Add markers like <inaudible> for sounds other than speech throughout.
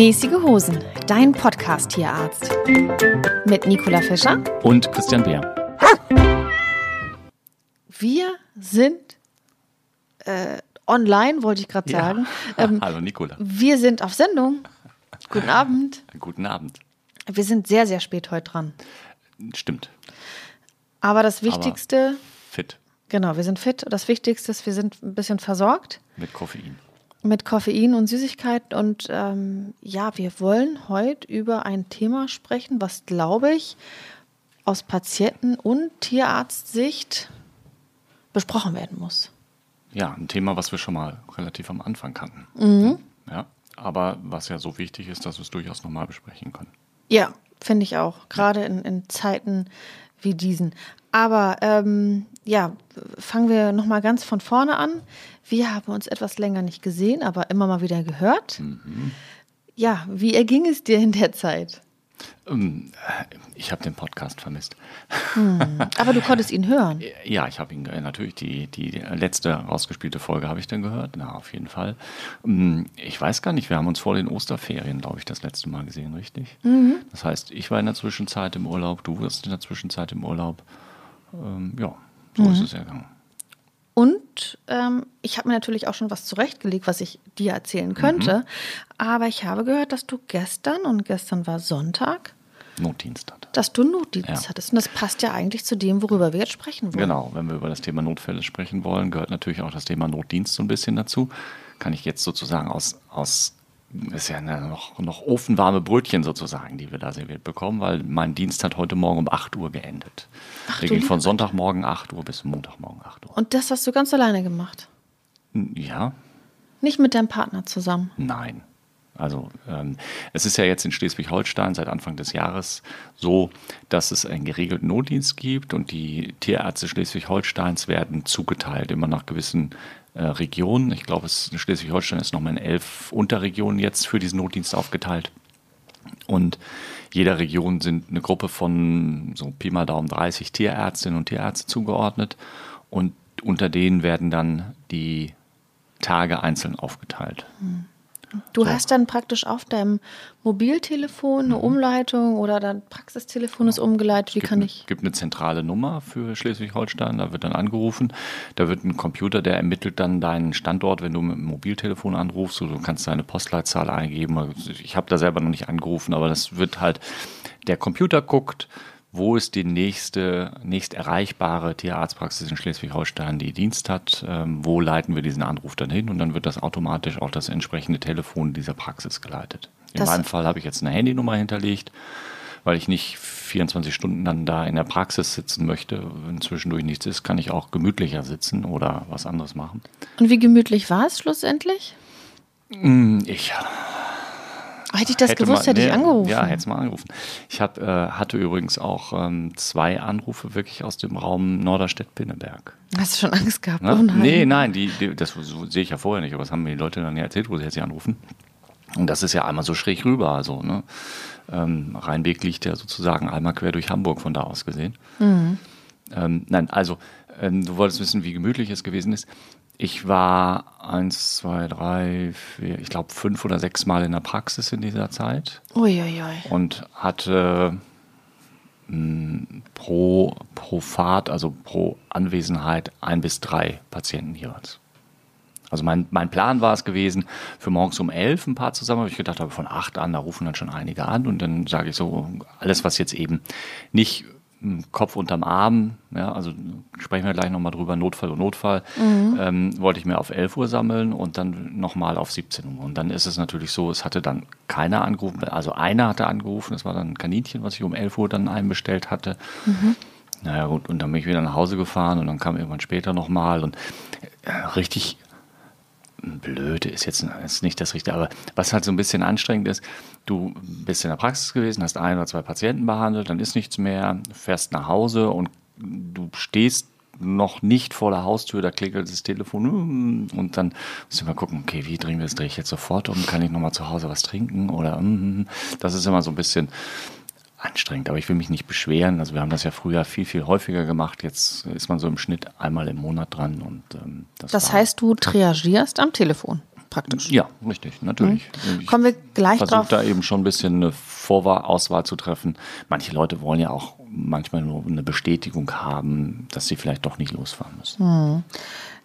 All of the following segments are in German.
Mäßige Hosen, dein Podcast-Tierarzt. Mit Nicola Fischer Und Christian Beer. Wir sind äh, online, wollte ich gerade sagen. <laughs> Ähm, Hallo Nicola. wir sind auf Sendung. <laughs> Guten Abend. Guten Abend. Wir sind sehr, sehr spät heute dran. Stimmt. Aber das Wichtigste, Fit genau, wir sind fit. Das Wichtigste ist, wir sind ein bisschen versorgt mit Koffein. Mit Koffein und Süßigkeiten. Und ähm, ja, wir wollen heute über ein Thema sprechen, was, glaube ich, aus Patienten- und Tierarztsicht besprochen werden muss. Ja, ein Thema, was wir schon mal relativ am Anfang kannten. Mhm. Ja, aber was ja so wichtig ist, dass wir es durchaus nochmal besprechen können. Ja, finde ich auch. Gerade in, in Zeiten wie diesen. Aber ähm, ja, fangen wir nochmal ganz von vorne an. Wir haben uns etwas länger nicht gesehen, aber immer mal wieder gehört. Ja, wie erging es dir in der Zeit? Ähm, Ich habe den Podcast vermisst. Aber du konntest ihn hören. <laughs> Ja, ich habe ihn äh, natürlich die, die letzte rausgespielte Folge habe ich dann gehört. Na, auf jeden Fall. Ähm, Ich weiß gar nicht, wir haben uns vor den Osterferien, glaube ich, das letzte Mal gesehen, richtig? Das heißt, ich war in der Zwischenzeit im Urlaub, du warst in der Zwischenzeit im Urlaub. Ähm, ja, so ist es ergangen. Und ähm, ich habe mir natürlich auch schon was zurechtgelegt, was ich dir erzählen könnte. Aber ich habe gehört, dass du gestern, und gestern war Sonntag, Notdienst hat. dass du Notdienst Ja. hattest. Und das passt ja eigentlich zu dem, worüber wir jetzt sprechen wollen. Genau, wenn wir über das Thema Notfälle sprechen wollen, gehört natürlich auch das Thema Notdienst so ein bisschen dazu. Kann ich jetzt sozusagen aus, aus ist ja eine noch, noch ofenwarme Brötchen sozusagen, die wir da serviert bekommen, weil mein Dienst hat heute Morgen um 8 Uhr geendet. Ach, du gehen von Sonntagmorgen 8 Uhr bis Montagmorgen 8 Uhr. Und das hast du ganz alleine gemacht. Ja, Nicht mit deinem Partner zusammen. Nein. Also ähm, es ist ja jetzt in Schleswig-Holstein seit Anfang des Jahres so, dass es einen geregelten Notdienst gibt und die Tierärzte Schleswig-Holsteins werden zugeteilt, immer nach gewissen äh, Regionen. Ich glaube, es- Schleswig-Holstein ist nochmal in elf Unterregionen jetzt für diesen Notdienst aufgeteilt. Und jeder Region sind eine Gruppe von so Pi mal Daumen 30 Tierärztinnen und Tierärzte zugeordnet. Und unter denen werden dann die Tage einzeln aufgeteilt. Du So. hast dann praktisch auf deinem Mobiltelefon eine Umleitung oder dein Praxistelefon ist umgeleitet. Wie gibt, kann eine, ich? gibt eine zentrale Nummer für Schleswig-Holstein, da wird dann angerufen. Da wird ein Computer, der ermittelt dann deinen Standort, wenn du mit dem Mobiltelefon anrufst. Du kannst deine Postleitzahl eingeben. Also Ich habe da selber noch nicht angerufen, aber das wird halt, der Computer guckt, wo ist die nächste, nächst erreichbare Tierarztpraxis in Schleswig-Holstein, die Dienst hat, ähm, wo leiten wir diesen Anruf dann hin und dann wird das automatisch auf das entsprechende Telefon dieser Praxis geleitet. In Das- meinem Fall habe ich jetzt eine Handynummer hinterlegt, weil ich nicht 24 Stunden dann da in der Praxis sitzen möchte. Wenn zwischendurch nichts ist, kann ich auch gemütlicher sitzen oder was anderes machen. Und wie gemütlich war es schlussendlich? Ich Hätte ich das hätte gewusst, mal, hätte ich nee, angerufen. Ja, hätte es mal angerufen. Ich hab, äh, hatte übrigens auch ähm, zwei Anrufe wirklich aus dem Raum Norderstedt-Pinneberg. Hast du schon Angst gehabt? Ne? Oh nein. Nee, nein, die, die, das so sehe ich ja vorher nicht, aber das haben mir die Leute dann ja erzählt, wo sie jetzt hier anrufen. Und das ist ja einmal so schräg rüber. Also, ne? ähm, Rheinweg liegt ja sozusagen einmal quer durch Hamburg von da aus gesehen. Mhm. Ähm, nein, also, ähm, du wolltest wissen, wie gemütlich es gewesen ist. Ich war eins, zwei, drei, vier, ich glaube fünf oder sechs Mal in der Praxis in dieser Zeit Uiuiui. und hatte mh, pro, pro Fahrt, also pro Anwesenheit, ein bis drei Patienten jeweils. Also mein, mein Plan war es gewesen, für morgens um elf ein paar zusammen, habe ich gedacht, aber von acht an, da rufen dann schon einige an und dann sage ich so, alles was jetzt eben nicht Kopf unterm Arm, ja, also sprechen wir gleich nochmal drüber, Notfall und Notfall, ähm, wollte ich mir auf 11 Uhr sammeln und dann nochmal auf 17 Uhr. Und dann ist es natürlich so, es hatte dann keiner angerufen, also einer hatte angerufen, das war dann ein Kaninchen, was ich um 11 Uhr dann einbestellt hatte. Naja gut, und dann bin ich wieder nach Hause gefahren und dann kam irgendwann später nochmal und äh, richtig blöd ist jetzt ist nicht das Richtige, aber was halt so ein bisschen anstrengend ist, du bist in der Praxis gewesen, hast ein oder zwei Patienten behandelt, dann ist nichts mehr, fährst nach Hause und du stehst noch nicht vor der Haustür, da klingelt das Telefon hm, und dann du mal gucken, okay, wie dringend ist, drehe ich jetzt sofort um, kann ich nochmal zu Hause was trinken oder hm, hm, das ist immer so ein bisschen anstrengend, aber ich will mich nicht beschweren. Also wir haben das ja früher viel, viel häufiger gemacht. Jetzt ist man so im Schnitt einmal im Monat dran und ähm, das, das heißt, du triagierst am Telefon praktisch. Ja, richtig, natürlich. Mhm. Kommen wir gleich drauf. versuche da eben schon ein bisschen eine Vorauswahl zu treffen. Manche Leute wollen ja auch manchmal nur eine Bestätigung haben, dass sie vielleicht doch nicht losfahren müssen. Mhm.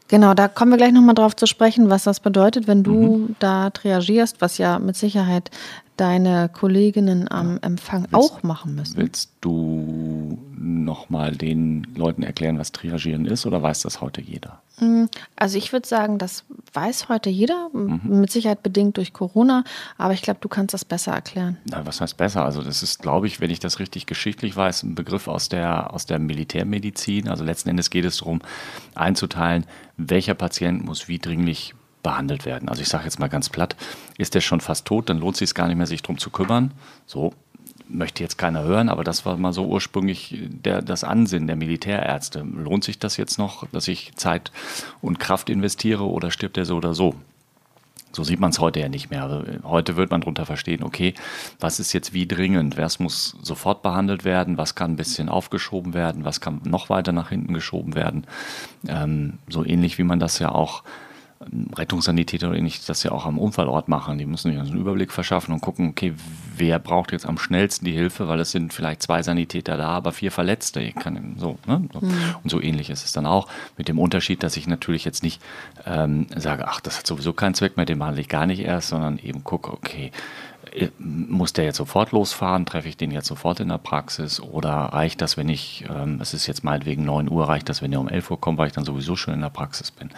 Genau, da kommen wir gleich nochmal drauf zu sprechen, was das bedeutet, wenn du mhm. da triagierst, was ja mit Sicherheit deine Kolleginnen am Empfang willst, auch machen müssen. Willst du nochmal den Leuten erklären, was Triagieren ist oder weiß das heute jeder? Mm, also ich würde sagen, das weiß heute jeder, mhm. mit Sicherheit bedingt durch Corona, aber ich glaube, du kannst das besser erklären. Na, was heißt besser? Also das ist, glaube ich, wenn ich das richtig geschichtlich weiß, ein Begriff aus der, aus der Militärmedizin. Also letzten Endes geht es darum, einzuteilen, welcher Patient muss wie dringlich behandelt werden. Also ich sage jetzt mal ganz platt, ist der schon fast tot, dann lohnt es sich gar nicht mehr, sich darum zu kümmern. So möchte jetzt keiner hören, aber das war mal so ursprünglich der, das Ansinnen der Militärärzte. Lohnt sich das jetzt noch, dass ich Zeit und Kraft investiere oder stirbt er so oder so? So sieht man es heute ja nicht mehr. Also heute wird man darunter verstehen, okay, was ist jetzt wie dringend? Was muss sofort behandelt werden? Was kann ein bisschen aufgeschoben werden? Was kann noch weiter nach hinten geschoben werden? Ähm, so ähnlich wie man das ja auch Rettungssanitäter oder ähnlich das ja auch am Unfallort machen. Die müssen sich einen Überblick verschaffen und gucken, okay, wer braucht jetzt am schnellsten die Hilfe, weil es sind vielleicht zwei Sanitäter da, aber vier Verletzte. Ich kann so, ne? Mhm. Und so ähnlich ist es dann auch. Mit dem Unterschied, dass ich natürlich jetzt nicht ähm, sage, ach, das hat sowieso keinen Zweck mehr, den behandle ich gar nicht erst, sondern eben gucke, okay, äh, muss der jetzt sofort losfahren? Treffe ich den jetzt sofort in der Praxis? Oder reicht das, wenn ich, ähm, es ist jetzt meinetwegen 9 Uhr, reicht das, wenn der um 11 Uhr kommt, weil ich dann sowieso schon in der Praxis bin?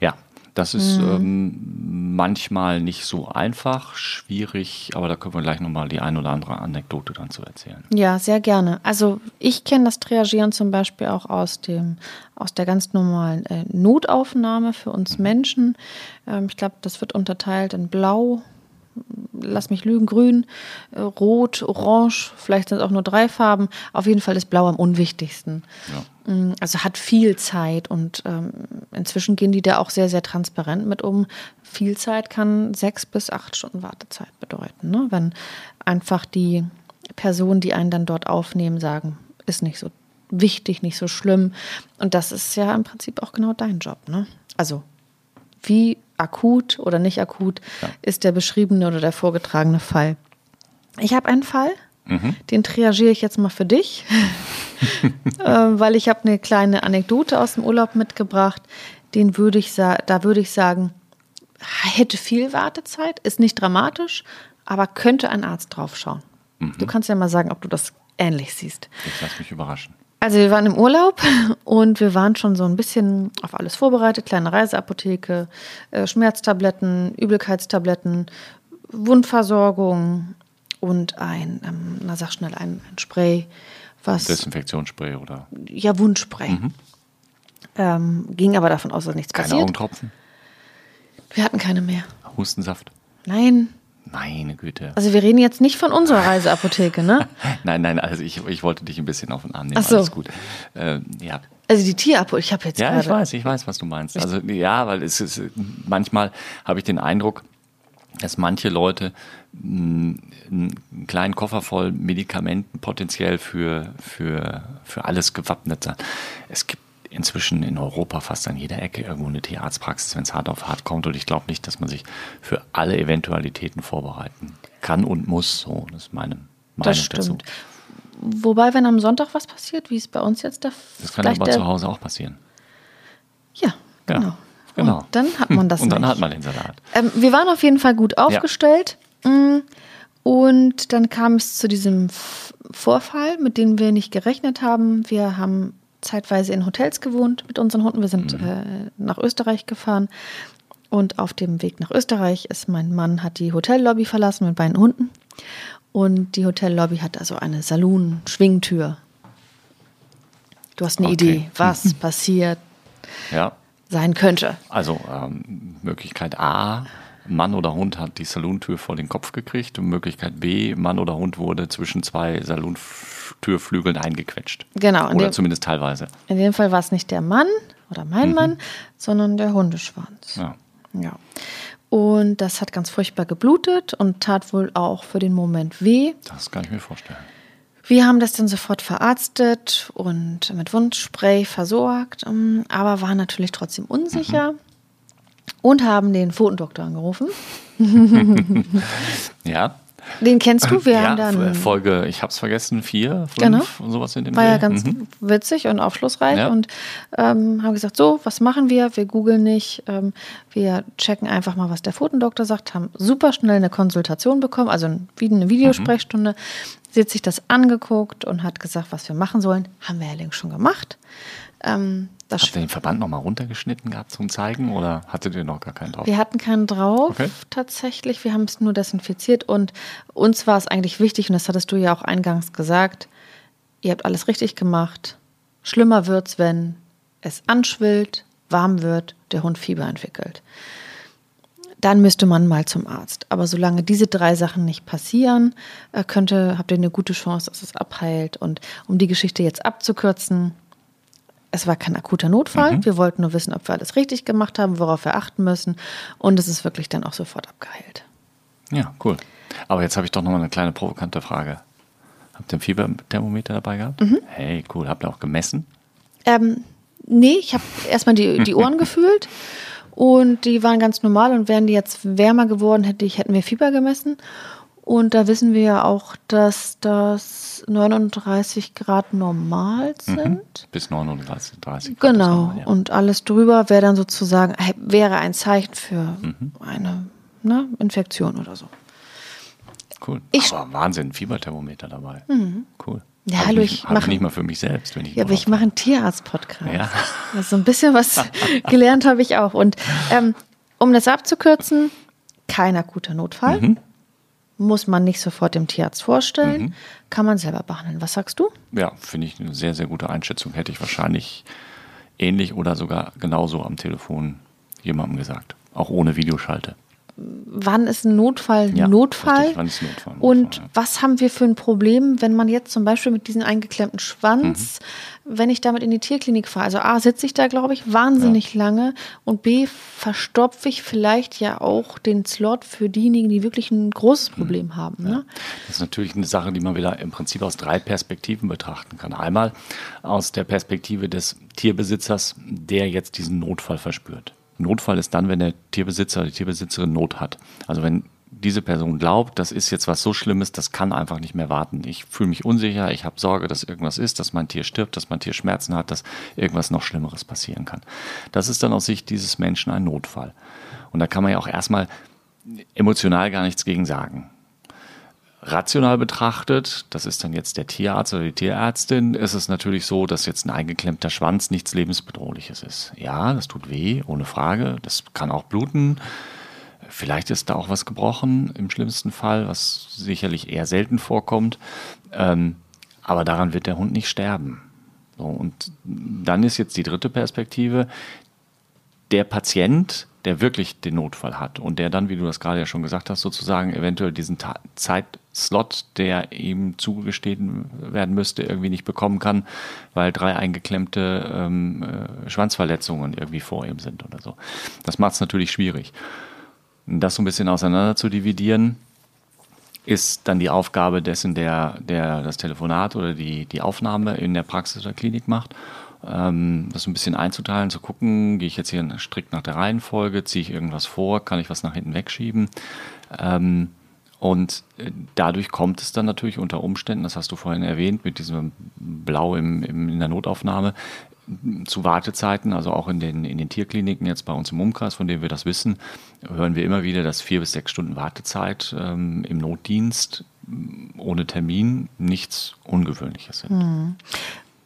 Ja, das ist mhm. ähm, manchmal nicht so einfach, schwierig, aber da können wir gleich nochmal die ein oder andere Anekdote dann zu erzählen. Ja, sehr gerne. Also ich kenne das Triagieren zum Beispiel auch aus dem aus der ganz normalen äh, Notaufnahme für uns mhm. Menschen. Ähm, ich glaube, das wird unterteilt in Blau, lass mich lügen, grün, äh, rot, orange, vielleicht sind es auch nur drei Farben. Auf jeden Fall ist blau am unwichtigsten. Ja. Mm, also hat viel Zeit und ähm, inzwischen gehen die da auch sehr, sehr transparent mit um. Viel Zeit kann sechs bis acht Stunden Wartezeit bedeuten, ne? wenn einfach die Personen, die einen dann dort aufnehmen, sagen, ist nicht so wichtig, nicht so schlimm. Und das ist ja im Prinzip auch genau dein Job. Ne? Also wie akut oder nicht akut ja. ist der beschriebene oder der vorgetragene Fall. Ich habe einen Fall, mhm. den triagiere ich jetzt mal für dich, <laughs> <laughs> äh, weil ich habe eine kleine Anekdote aus dem Urlaub mitgebracht. Den würde ich da würde ich sagen, hätte viel Wartezeit, ist nicht dramatisch, aber könnte ein Arzt drauf schauen. Mhm. Du kannst ja mal sagen, ob du das ähnlich siehst. Ich lass mich überraschen. Also wir waren im Urlaub <laughs> und wir waren schon so ein bisschen auf alles vorbereitet. Kleine Reiseapotheke, äh, Schmerztabletten, Übelkeitstabletten, Wundversorgung und ein, ähm, na sag schnell, ein, ein Spray. Was, Desinfektionsspray oder? Ja, Wundspray. Mhm. Ähm, ging aber davon aus, dass nichts keine passiert. Keine Augentropfen? Wir hatten keine mehr. Hustensaft? Nein, meine Güte. Also wir reden jetzt nicht von unserer Reiseapotheke, ne? <laughs> nein, nein, also ich, ich wollte dich ein bisschen auf den Arm nehmen. Ach so. Alles gut. Ähm, ja. Also die Tierapotheke, ich habe jetzt Ja, ich weiß, ich weiß, was du meinst. Also ja, weil es ist manchmal habe ich den Eindruck, dass manche Leute einen kleinen Koffer voll Medikamenten potenziell für, für, für alles gewappnet sind. Es gibt inzwischen in Europa fast an jeder Ecke irgendwo eine Tierarztpraxis, wenn es hart auf hart kommt. Und ich glaube nicht, dass man sich für alle Eventualitäten vorbereiten kann und muss. So, das ist meine Meinung das stimmt. dazu. Wobei, wenn am Sonntag was passiert, wie es bei uns jetzt der Das kann aber zu Hause auch passieren. Ja, genau. Ja, genau. Und dann hat man das. <laughs> und dann nicht. hat man den Salat. Ähm, wir waren auf jeden Fall gut aufgestellt. Ja. Mm, und dann kam es zu diesem Vorfall, mit dem wir nicht gerechnet haben. Wir haben zeitweise in Hotels gewohnt mit unseren Hunden. Wir sind mhm. äh, nach Österreich gefahren. Und auf dem Weg nach Österreich ist mein Mann hat die Hotellobby verlassen mit beiden Hunden. Und die Hotellobby hat also eine Saloon-Schwingtür. Du hast eine okay. Idee, <laughs> was passiert? Ja. sein könnte. Also ähm, Möglichkeit A, Mann oder Hund hat die Salontür vor den Kopf gekriegt. Und Möglichkeit B, Mann oder Hund wurde zwischen zwei Salontürflügeln eingequetscht. Genau. Oder dem- zumindest teilweise. In dem Fall war es nicht der Mann oder mein Mann, sondern der Hundeschwanz. Ja. Ja. Und das hat ganz furchtbar geblutet und tat wohl auch für den Moment weh. Das kann ich mir vorstellen. Wir haben das dann sofort verarztet und mit Wundspray versorgt, ähm, aber waren natürlich trotzdem unsicher und haben den Pfotendoktor angerufen. <laughs> Ja. Den kennst du? Wir ja, haben dann. Folge, ich hab's vergessen, vier, fünf, Genau. sowas in dem War ja Dreh. ganz Mhm. witzig und aufschlussreich Ja. und ähm, haben gesagt, so, was machen wir? Wir googeln nicht, ähm, wir checken einfach mal, was der Pfotendoktor sagt, haben super schnell eine Konsultation bekommen, also eine Videosprechstunde. Sie hat sich das angeguckt und hat gesagt, was wir machen sollen. Haben wir ja längst schon gemacht. Ähm, das Habt ihr den Verband nochmal runtergeschnitten gehabt zum Zeigen oder hattet ihr noch gar keinen drauf? Wir hatten keinen drauf, Okay. tatsächlich. Wir haben es nur desinfiziert und uns war es eigentlich wichtig, und das hattest du ja auch eingangs gesagt, ihr habt alles richtig gemacht. Schlimmer wird's, wenn es anschwillt, warm wird, der Hund Fieber entwickelt. Dann müsste man mal zum Arzt. Aber solange diese drei Sachen nicht passieren, äh, könnte, habt ihr eine gute Chance, dass es abheilt. Und um die Geschichte jetzt abzukürzen, es war kein akuter Notfall. Wir wollten nur wissen, ob wir alles richtig gemacht haben, worauf wir achten müssen. Und es ist wirklich dann auch sofort abgeheilt. Ja, cool. Aber jetzt habe ich doch nochmal eine kleine provokante Frage. Habt ihr ein Fieberthermometer dabei gehabt? Mhm. Hey, cool. Habt ihr auch gemessen? Ähm, nee, ich habe erstmal die, die Ohren <laughs> gefühlt und die waren ganz normal und wären die jetzt wärmer geworden, hätte ich, hätten wir Fieber gemessen. Und da wissen wir ja auch, dass das 39 Grad normal sind. Bis 39, 30 Grad Genau. normal, ja. Und alles drüber wäre dann sozusagen, äh, wäre ein Zeichen für Mhm. eine ne, Infektion oder so. Cool. Ich- Aber Wahnsinn, Fieberthermometer dabei. Cool. Ja, hallo, ich mache- nicht mal für mich selbst, wenn ich Ja, aber ich mache einen Tierarzt-Podcast. Ja. Also ein bisschen was <laughs> gelernt habe ich auch. Und ähm, um das abzukürzen, kein akuter Notfall. Mhm. Muss man nicht sofort dem Tierarzt vorstellen. Kann man selber behandeln. Was sagst du? Ja, finde ich eine sehr, sehr gute Einschätzung. Hätte ich wahrscheinlich ähnlich oder sogar genauso am Telefon jemandem gesagt. Auch ohne Videoschalte. Wann ist ein Notfall Ja, Notfall? richtig, wann ist Notfall Notfall, Und ja. was haben wir für ein Problem, wenn man jetzt zum Beispiel mit diesem eingeklemmten Schwanz, Mhm. wenn ich damit in die Tierklinik fahre, also A, sitze ich da, glaube ich, wahnsinnig lange und B, verstopfe ich vielleicht ja auch den Slot für diejenigen, die wirklich ein großes Problem haben. Ne? Das ist natürlich eine Sache, die man wieder im Prinzip aus drei Perspektiven betrachten kann. Einmal aus der Perspektive des Tierbesitzers, der jetzt diesen Notfall verspürt. Notfall ist dann, wenn der Tierbesitzer oder die Tierbesitzerin Not hat. Also wenn diese Person glaubt, das ist jetzt was so Schlimmes, das kann einfach nicht mehr warten. Ich fühle mich unsicher, ich habe Sorge, dass irgendwas ist, dass mein Tier stirbt, dass mein Tier Schmerzen hat, dass irgendwas noch Schlimmeres passieren kann. Das ist dann aus Sicht dieses Menschen ein Notfall. Und da kann man ja auch erstmal emotional gar nichts gegen sagen rational betrachtet, das ist dann jetzt der Tierarzt oder die Tierärztin, ist es natürlich so, dass jetzt ein eingeklemmter Schwanz nichts lebensbedrohliches ist. Ja, das tut weh, ohne Frage. Das kann auch bluten. Vielleicht ist da auch was gebrochen im schlimmsten Fall, was sicherlich eher selten vorkommt. Ähm, aber daran wird der Hund nicht sterben. So, und dann ist jetzt die dritte Perspektive, der Patient, der wirklich den Notfall hat und der dann, wie du das gerade ja schon gesagt hast, sozusagen eventuell diesen Ta Zeitslot, der ihm zugestehen werden müsste, irgendwie nicht bekommen kann, weil drei eingeklemmte ähm, äh, Schwanzverletzungen irgendwie vor ihm sind oder so. Das macht es natürlich schwierig. Das so ein bisschen auseinander zu dividieren, ist dann die Aufgabe dessen, der, der das Telefonat oder die, die Aufnahme in der Praxis oder Klinik macht. Ähm, das so ein bisschen einzuteilen, zu gucken, gehe ich jetzt hier strikt nach der Reihenfolge, ziehe ich irgendwas vor, kann ich was nach hinten wegschieben. Ähm, und äh, dadurch kommt es dann natürlich unter Umständen, das hast du vorhin erwähnt, mit diesem Blau im, im, in der Notaufnahme, zu Wartezeiten, also auch in den, in den Tierkliniken jetzt bei uns im Umkreis, von dem wir das wissen, hören wir immer wieder, dass vier bis sechs Stunden Wartezeit ähm, im Notdienst ohne Termin nichts Ungewöhnliches sind.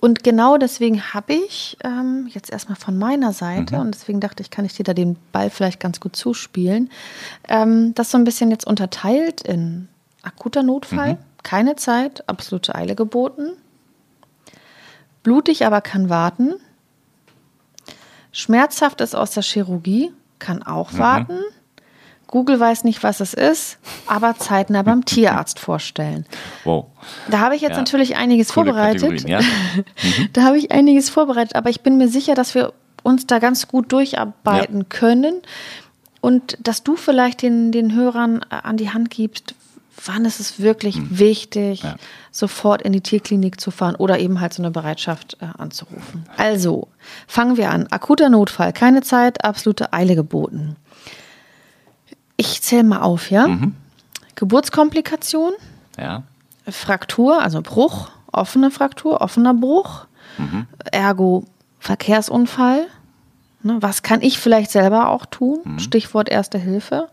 Und genau deswegen habe ich ähm, jetzt erstmal von meiner Seite, und deswegen dachte ich, kann ich dir da den Ball vielleicht ganz gut zuspielen, ähm, das so ein bisschen jetzt unterteilt in akuter Notfall, keine Zeit, absolute Eile geboten, blutig, aber kann warten, Schmerzhaftes aus der Chirurgie kann auch warten. Google weiß nicht, was es ist, aber zeitnah beim <laughs> Tierarzt vorstellen. Wow. Da habe ich jetzt Ja. natürlich einiges vorbereitet. Ja. <laughs> Da habe ich einiges vorbereitet, aber ich bin mir sicher, dass wir uns da ganz gut durcharbeiten können und dass du vielleicht den, den Hörern äh, an die Hand gibst, wann ist es wirklich wichtig, Hm. Ja. sofort in die Tierklinik zu fahren oder eben halt so eine Bereitschaft äh, anzurufen. Also, fangen wir an. Akuter Notfall, keine Zeit, absolute Eile geboten. Ich zähle mal auf, ja? Mhm. Geburtskomplikation, Ja. Fraktur, also Bruch, offene Fraktur, offener Bruch, ergo Verkehrsunfall. Ne, was kann ich vielleicht selber auch tun? Stichwort Erste Hilfe.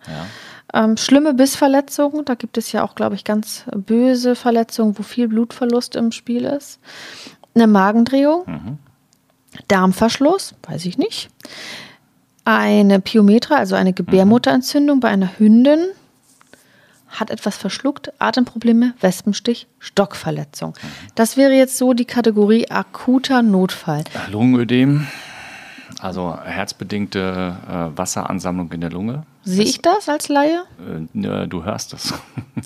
Ähm, schlimme Bissverletzungen, da gibt es ja auch, glaube ich, ganz böse Verletzungen, wo viel Blutverlust im Spiel ist. Eine Magendrehung, Darmverschluss, weiß ich nicht. Eine Pyometra, also eine Gebärmutterentzündung bei einer Hündin, hat etwas verschluckt, Atemprobleme, Wespenstich, Stockverletzung. Das wäre jetzt so die Kategorie akuter Notfall. Lungenödem, also herzbedingte äh, Wasseransammlung in der Lunge. Sehe ich das als Laie? Äh, ne, du hörst es.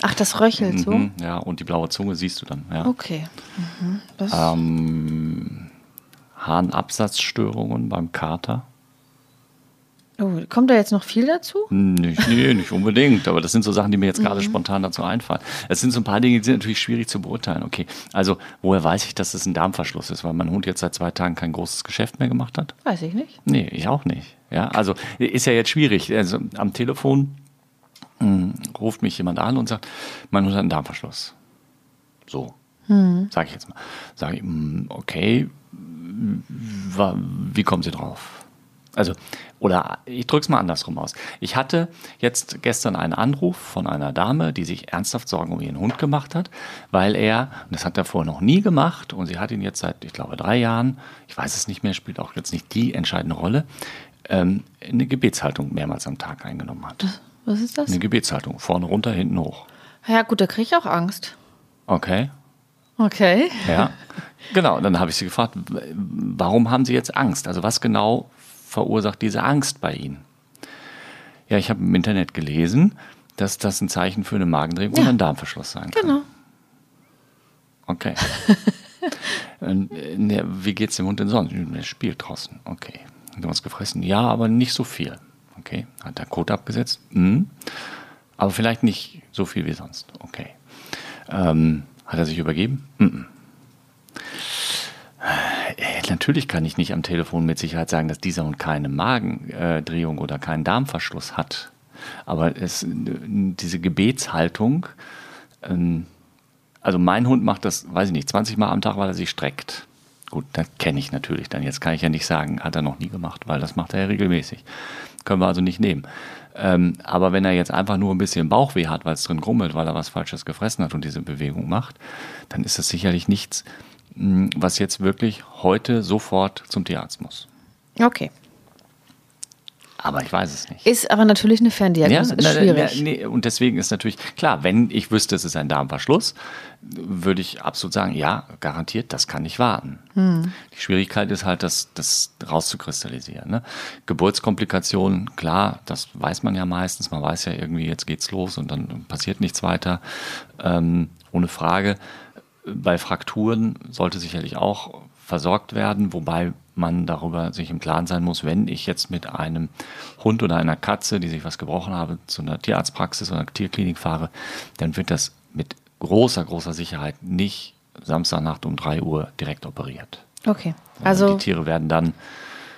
Ach, das röchelt so. Mhm, ja, und die blaue Zunge siehst du dann. Ja. Okay. Mhm. Ähm, Harnabsatzstörungen beim Kater. Oh, kommt da jetzt noch viel dazu? Nicht, nee, nicht unbedingt, aber das sind so Sachen, die mir jetzt Mhm. gerade spontan dazu einfallen. Es sind so ein paar Dinge, die sind natürlich schwierig zu beurteilen. Okay, also woher weiß ich, dass es ein Darmverschluss ist, weil mein Hund jetzt seit zwei Tagen kein großes Geschäft mehr gemacht hat? Weiß ich nicht. Nee, ich auch nicht. Ja, also ist ja jetzt schwierig. Also am Telefon mh, ruft mich jemand an und sagt, mein Hund hat einen Darmverschluss. So, sage ich jetzt mal. Sage ich, mh, okay, wie kommen Sie drauf? Also, oder ich drücke es mal andersrum aus. Ich hatte jetzt gestern einen Anruf von einer Dame, die sich ernsthaft Sorgen um ihren Hund gemacht hat, weil er, und das hat er vorher noch nie gemacht, und sie hat ihn jetzt seit, ich glaube, drei Jahren, ich weiß es nicht mehr, spielt auch jetzt nicht die entscheidende Rolle, ähm, eine Gebetshaltung mehrmals am Tag eingenommen hat. Was ist das? Eine Gebetshaltung, vorne runter, hinten hoch. Ja, gut, da kriege ich auch Angst. Okay, Okay. Ja, genau. Und dann habe ich sie gefragt, warum haben Sie jetzt Angst? Also was genau verursacht diese Angst bei Ihnen? Ja, ich habe im Internet gelesen, dass das ein Zeichen für eine Magendrehung Ja. und einen Darmverschluss sein kann. Genau. Okay. <laughs> Äh, ne, wie geht's dem Hund denn sonst? Er spielt draußen. Okay. Hat er was gefressen? Ja, aber nicht so viel. Okay. Hat er Kot abgesetzt? Mhm. Aber vielleicht nicht so viel wie sonst. Okay. Ähm, hat er sich übergeben? Mhm. Natürlich kann ich nicht am Telefon mit Sicherheit sagen, dass dieser Hund keine Magendrehung oder keinen Darmverschluss hat. Aber es, diese Gebetshaltung, ähm, also mein Hund macht das, weiß ich nicht, 20 Mal am Tag, weil er sich streckt. Gut, das kenne ich natürlich dann. Jetzt kann ich ja nicht sagen, hat er noch nie gemacht, weil das macht er ja regelmäßig. Können wir also nicht nehmen. Ähm, aber wenn er jetzt einfach nur ein bisschen Bauchweh hat, weil es drin grummelt, weil er was Falsches gefressen hat und diese Bewegung macht, dann ist das sicherlich nichts, was jetzt wirklich heute sofort zum Tierarzt muss. Okay. Aber ich weiß es nicht. Ist aber natürlich eine Ferndiagnose. ist na, schwierig. Na, nee, und deswegen ist natürlich klar, wenn ich wüsste, es ist ein Darmverschluss, würde ich absolut sagen, ja, garantiert, das kann nicht warten. Hm. Die Schwierigkeit ist halt, das, das rauszukristallisieren. Ne? Geburtskomplikationen, klar, das weiß man ja meistens. Man weiß ja irgendwie, jetzt geht's los und dann passiert nichts weiter. Ähm, ohne Frage. Bei Frakturen sollte sicherlich auch versorgt werden, wobei man darüber sich im Klaren sein muss, wenn ich jetzt mit einem Hund oder einer Katze, die sich was gebrochen habe, zu einer Tierarztpraxis oder einer Tierklinik fahre, dann wird das mit großer, großer Sicherheit nicht Samstagnacht um 3 Uhr direkt operiert. Okay. Also Also die Tiere werden dann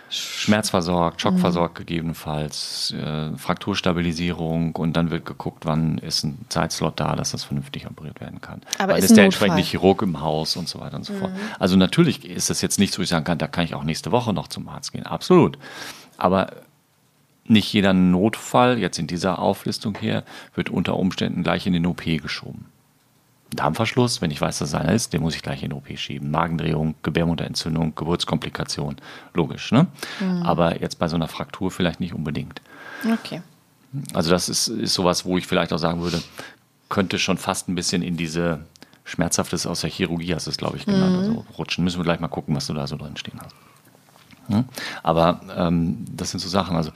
schmerzversorgt, schockversorgt gegebenenfalls, äh, Frakturstabilisierung und dann wird geguckt, wann ist ein Zeitslot da, dass das vernünftig operiert werden kann. Aber Weil ist ist der Notfall. entsprechende Chirurg im Haus und so weiter und so fort. Also natürlich ist das jetzt nichts, wo ich sagen kann, da kann ich auch nächste Woche noch zum Arzt gehen. Absolut. Aber nicht jeder Notfall, jetzt in dieser Auflistung hier, wird unter Umständen gleich in den OP geschoben. Darmverschluss, wenn ich weiß, dass es einer ist, den muss ich gleich in den OP schieben. Magendrehung, Gebärmutterentzündung, Geburtskomplikation, logisch. Ne? Aber jetzt bei so einer Fraktur vielleicht nicht unbedingt. okay. Also das ist, ist sowas, wo ich vielleicht auch sagen würde, könnte schon fast ein bisschen in diese Schmerzhaftes aus der Chirurgie, hast du es, glaube ich, genannt, also rutschen. Müssen wir gleich mal gucken, was du da so drin stehen hast. Hm? Aber ähm, das sind so Sachen, also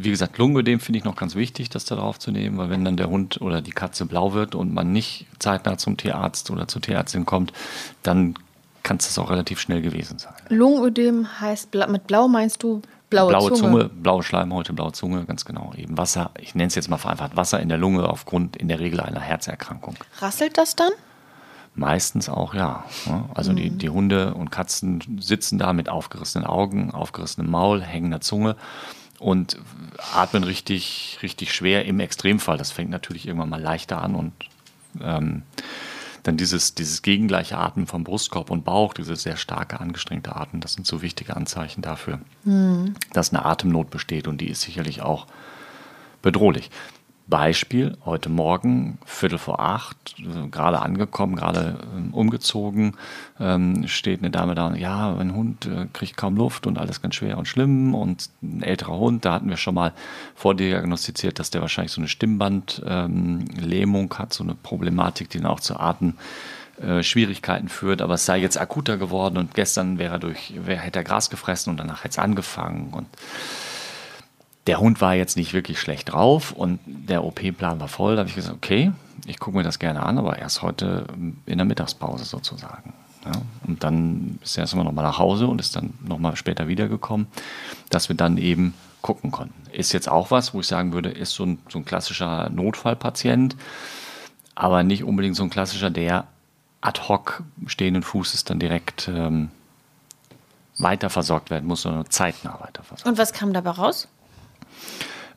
wie gesagt, Lungenödem finde ich noch ganz wichtig, das da drauf zu nehmen, weil wenn dann der Hund oder die Katze blau wird und man nicht zeitnah zum Tierarzt oder zur Tierärztin kommt, dann kann es auch relativ schnell gewesen sein. Lungenödem heißt, mit blau meinst du blaue, blaue Zunge? Zunge, blaue Schleimhäute, blaue Zunge, ganz genau. Eben Wasser, ich nenne es jetzt mal vereinfacht, Wasser in der Lunge aufgrund in der Regel einer Herzerkrankung. Rasselt das dann? Meistens auch, ja. Also die, die Hunde und Katzen sitzen da mit aufgerissenen Augen, aufgerissenem Maul, hängender Zunge und atmen richtig, richtig schwer im Extremfall. Das fängt natürlich irgendwann mal leichter an und ähm, dann dieses, dieses gegengleiche Atmen vom Brustkorb und Bauch, dieses sehr starke, angestrengte Atmen, das sind so wichtige Anzeichen dafür, dass eine Atemnot besteht und die ist sicherlich auch bedrohlich. Beispiel, heute Morgen, Viertel vor acht, gerade angekommen, gerade ähm, umgezogen, ähm, steht eine Dame da und ja, mein Hund äh, kriegt kaum Luft und alles ganz schwer und schlimm und ein älterer Hund, da hatten wir schon mal vordiagnostiziert, dass der wahrscheinlich so eine Stimmbandlähmung ähm, hat, so eine Problematik, die dann auch zu Atemschwierigkeiten äh, führt, aber es sei jetzt akuter geworden und gestern wäre er durch, hätte er Gras gefressen und danach hätte es angefangen und der Hund war jetzt nicht wirklich schlecht drauf und der OP-Plan war voll. Da habe ich gesagt, okay, ich gucke mir das gerne an, aber erst heute in der Mittagspause sozusagen. Ja, und dann ist er erstmal nochmal nach Hause und ist dann nochmal später wiedergekommen, dass wir dann eben gucken konnten. Ist jetzt auch was, wo ich sagen würde, ist so ein, so ein klassischer Notfallpatient, aber nicht unbedingt so ein klassischer, der ad hoc stehenden Fußes dann direkt ähm, weiter versorgt werden muss, sondern zeitnah weiter versorgt. Und was kam dabei raus?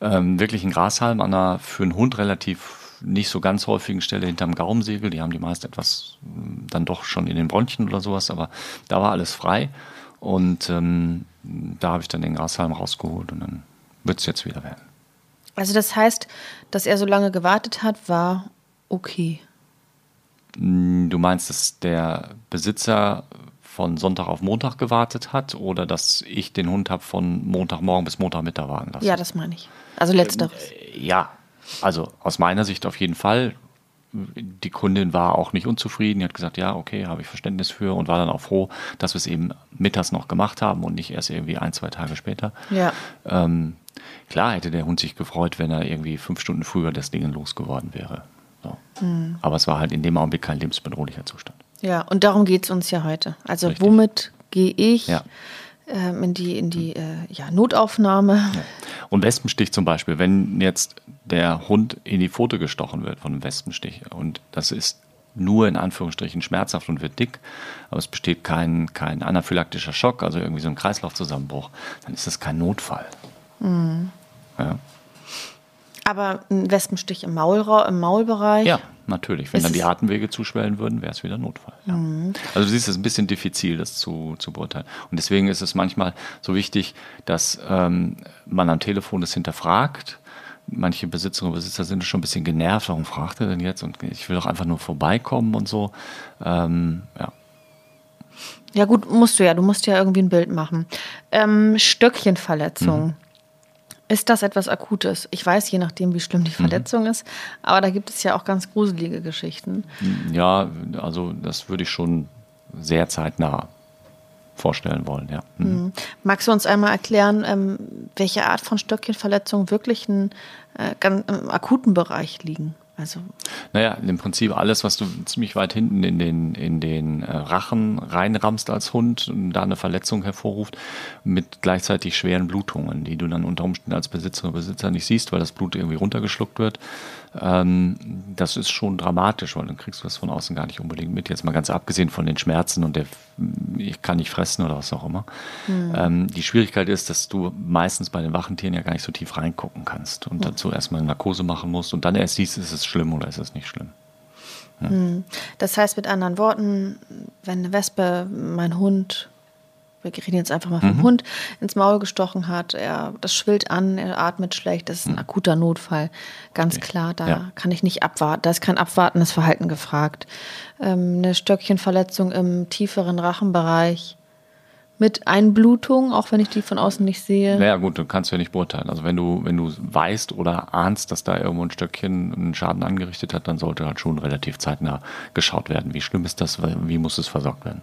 Ähm, wirklich ein Grashalm an einer für einen Hund relativ nicht so ganz häufigen Stelle hinterm Gaumensegel. Die haben die meist etwas ähm, dann doch schon in den Bronchien oder sowas, aber da war alles frei. Und ähm, da habe ich dann den Grashalm rausgeholt und dann wird es jetzt wieder werden. Also das heißt, dass er so lange gewartet hat, war okay. Hm, du meinst, dass der Besitzer von Sonntag auf Montag gewartet hat oder dass ich den Hund habe von Montagmorgen bis Montagmittag warten lassen? Ja, das meine ich. Also letzteres. Äh, ja, also aus meiner Sicht auf jeden Fall. Die Kundin war auch nicht unzufrieden. Die hat gesagt, ja, okay, habe ich Verständnis für und war dann auch froh, dass wir es eben mittags noch gemacht haben und nicht erst irgendwie ein, zwei Tage später. Ja. Ähm, klar hätte der Hund sich gefreut, wenn er irgendwie fünf Stunden früher das Ding losgeworden wäre. So. Mhm. Aber es war halt in dem Augenblick kein lebensbedrohlicher Zustand. Ja, und darum geht es uns ja heute. Also Richtig. womit gehe ich Ja. ähm, in die, in die äh, ja, Notaufnahme? Ja. Und Wespenstich zum Beispiel, wenn jetzt der Hund in die Pfote gestochen wird von einem Wespenstich und das ist nur in Anführungsstrichen schmerzhaft und wird dick, aber es besteht kein, kein anaphylaktischer Schock, also irgendwie so ein Kreislaufzusammenbruch, dann ist das kein Notfall. Ja. Aber ein Wespenstich im, Maulra im Maulbereich? ja, natürlich. Wenn Ist dann die es- Atemwege zuschwellen würden, wäre es wieder Notfall. Ja. Also du siehst, es ist ein bisschen diffizil, das zu, zu beurteilen. Und deswegen ist es manchmal so wichtig, dass ähm, man am Telefon das hinterfragt. Manche Besitzerinnen und Besitzer sind schon ein bisschen genervt, warum fragt er denn jetzt? Und ich will doch einfach nur vorbeikommen und so. Ähm, ja. Ja, gut, musst du ja. Du musst ja irgendwie ein Bild machen. Ähm, Stöckchenverletzung. Mhm. Ist das etwas Akutes? Ich weiß, je nachdem, wie schlimm die Mhm. Verletzung ist, aber da gibt es ja auch ganz gruselige Geschichten. ja, also das würde ich schon sehr zeitnah vorstellen wollen, ja. Mhm. Magst du uns einmal erklären, ähm, welche Art von Stöckchenverletzungen wirklich äh, im akuten Bereich liegen? Also, Naja, im Prinzip alles, was du ziemlich weit hinten in den, in den äh, Rachen reinrammst als Hund und da eine Verletzung hervorruft, mit gleichzeitig schweren Blutungen, die du dann unter Umständen als Besitzer oder Besitzer nicht siehst, weil das Blut irgendwie runtergeschluckt wird. Ähm, das ist schon dramatisch, weil dann kriegst du das von außen gar nicht unbedingt mit. Jetzt mal ganz abgesehen von den Schmerzen und der, ich kann nicht fressen oder was auch immer. Ähm, die Schwierigkeit ist, dass du meistens bei den wachen Tieren ja gar nicht so tief reingucken kannst und dazu erstmal eine Narkose machen musst und dann erst siehst, ist es schlimm oder ist es nicht schlimm. das heißt mit anderen Worten, wenn eine Wespe mein Hund, wir reden jetzt einfach mal vom Mhm. Hund, ins Maul gestochen hat, er, das schwillt an, er atmet schlecht, das ist ein akuter Notfall. Ganz klar, da Mhm. Ja. kann ich nicht abwarten, da ist kein abwartendes Verhalten gefragt. Ähm, eine Stöckchenverletzung im tieferen Rachenbereich mit Einblutung, auch wenn ich die von außen nicht sehe. Naja, gut, du kannst ja nicht beurteilen. Also wenn du, wenn du weißt oder ahnst, dass da irgendwo ein Stöckchen einen Schaden angerichtet hat, dann sollte halt schon relativ zeitnah geschaut werden. Wie schlimm ist das? Wie muss es versorgt werden?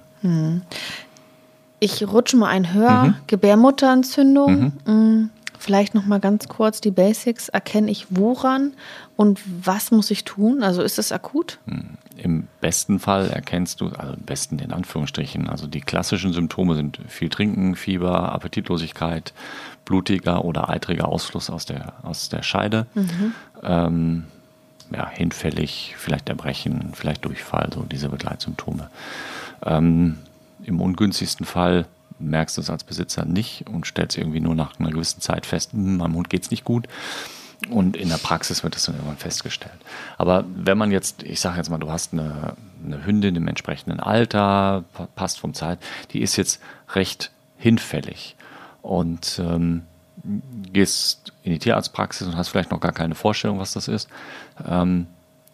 Ich rutsche mal ein höher. Mhm. Gebärmutterentzündung. Mm, Vielleicht noch mal ganz kurz die Basics. Erkenne ich woran und was muss ich tun? Also ist es akut? Im besten Fall erkennst du, also im besten in Anführungsstrichen, also die klassischen Symptome sind viel Trinken, Fieber, Appetitlosigkeit, blutiger oder eitriger Ausfluss aus der, aus der Scheide, ähm, ja, hinfällig, vielleicht Erbrechen, vielleicht Durchfall, so diese Begleitsymptome. Ähm, Im ungünstigsten Fall merkst du es als Besitzer nicht und stellst irgendwie nur nach einer gewissen Zeit fest, "Hm, meinem Hund geht es nicht gut. Und in der Praxis wird das dann irgendwann festgestellt. Aber wenn man jetzt, ich sage jetzt mal, du hast eine, eine Hündin im entsprechenden Alter, pa- passt vom Zeit, die ist jetzt recht hinfällig und ähm, gehst in die Tierarztpraxis und hast vielleicht noch gar keine Vorstellung, was das ist. Ähm,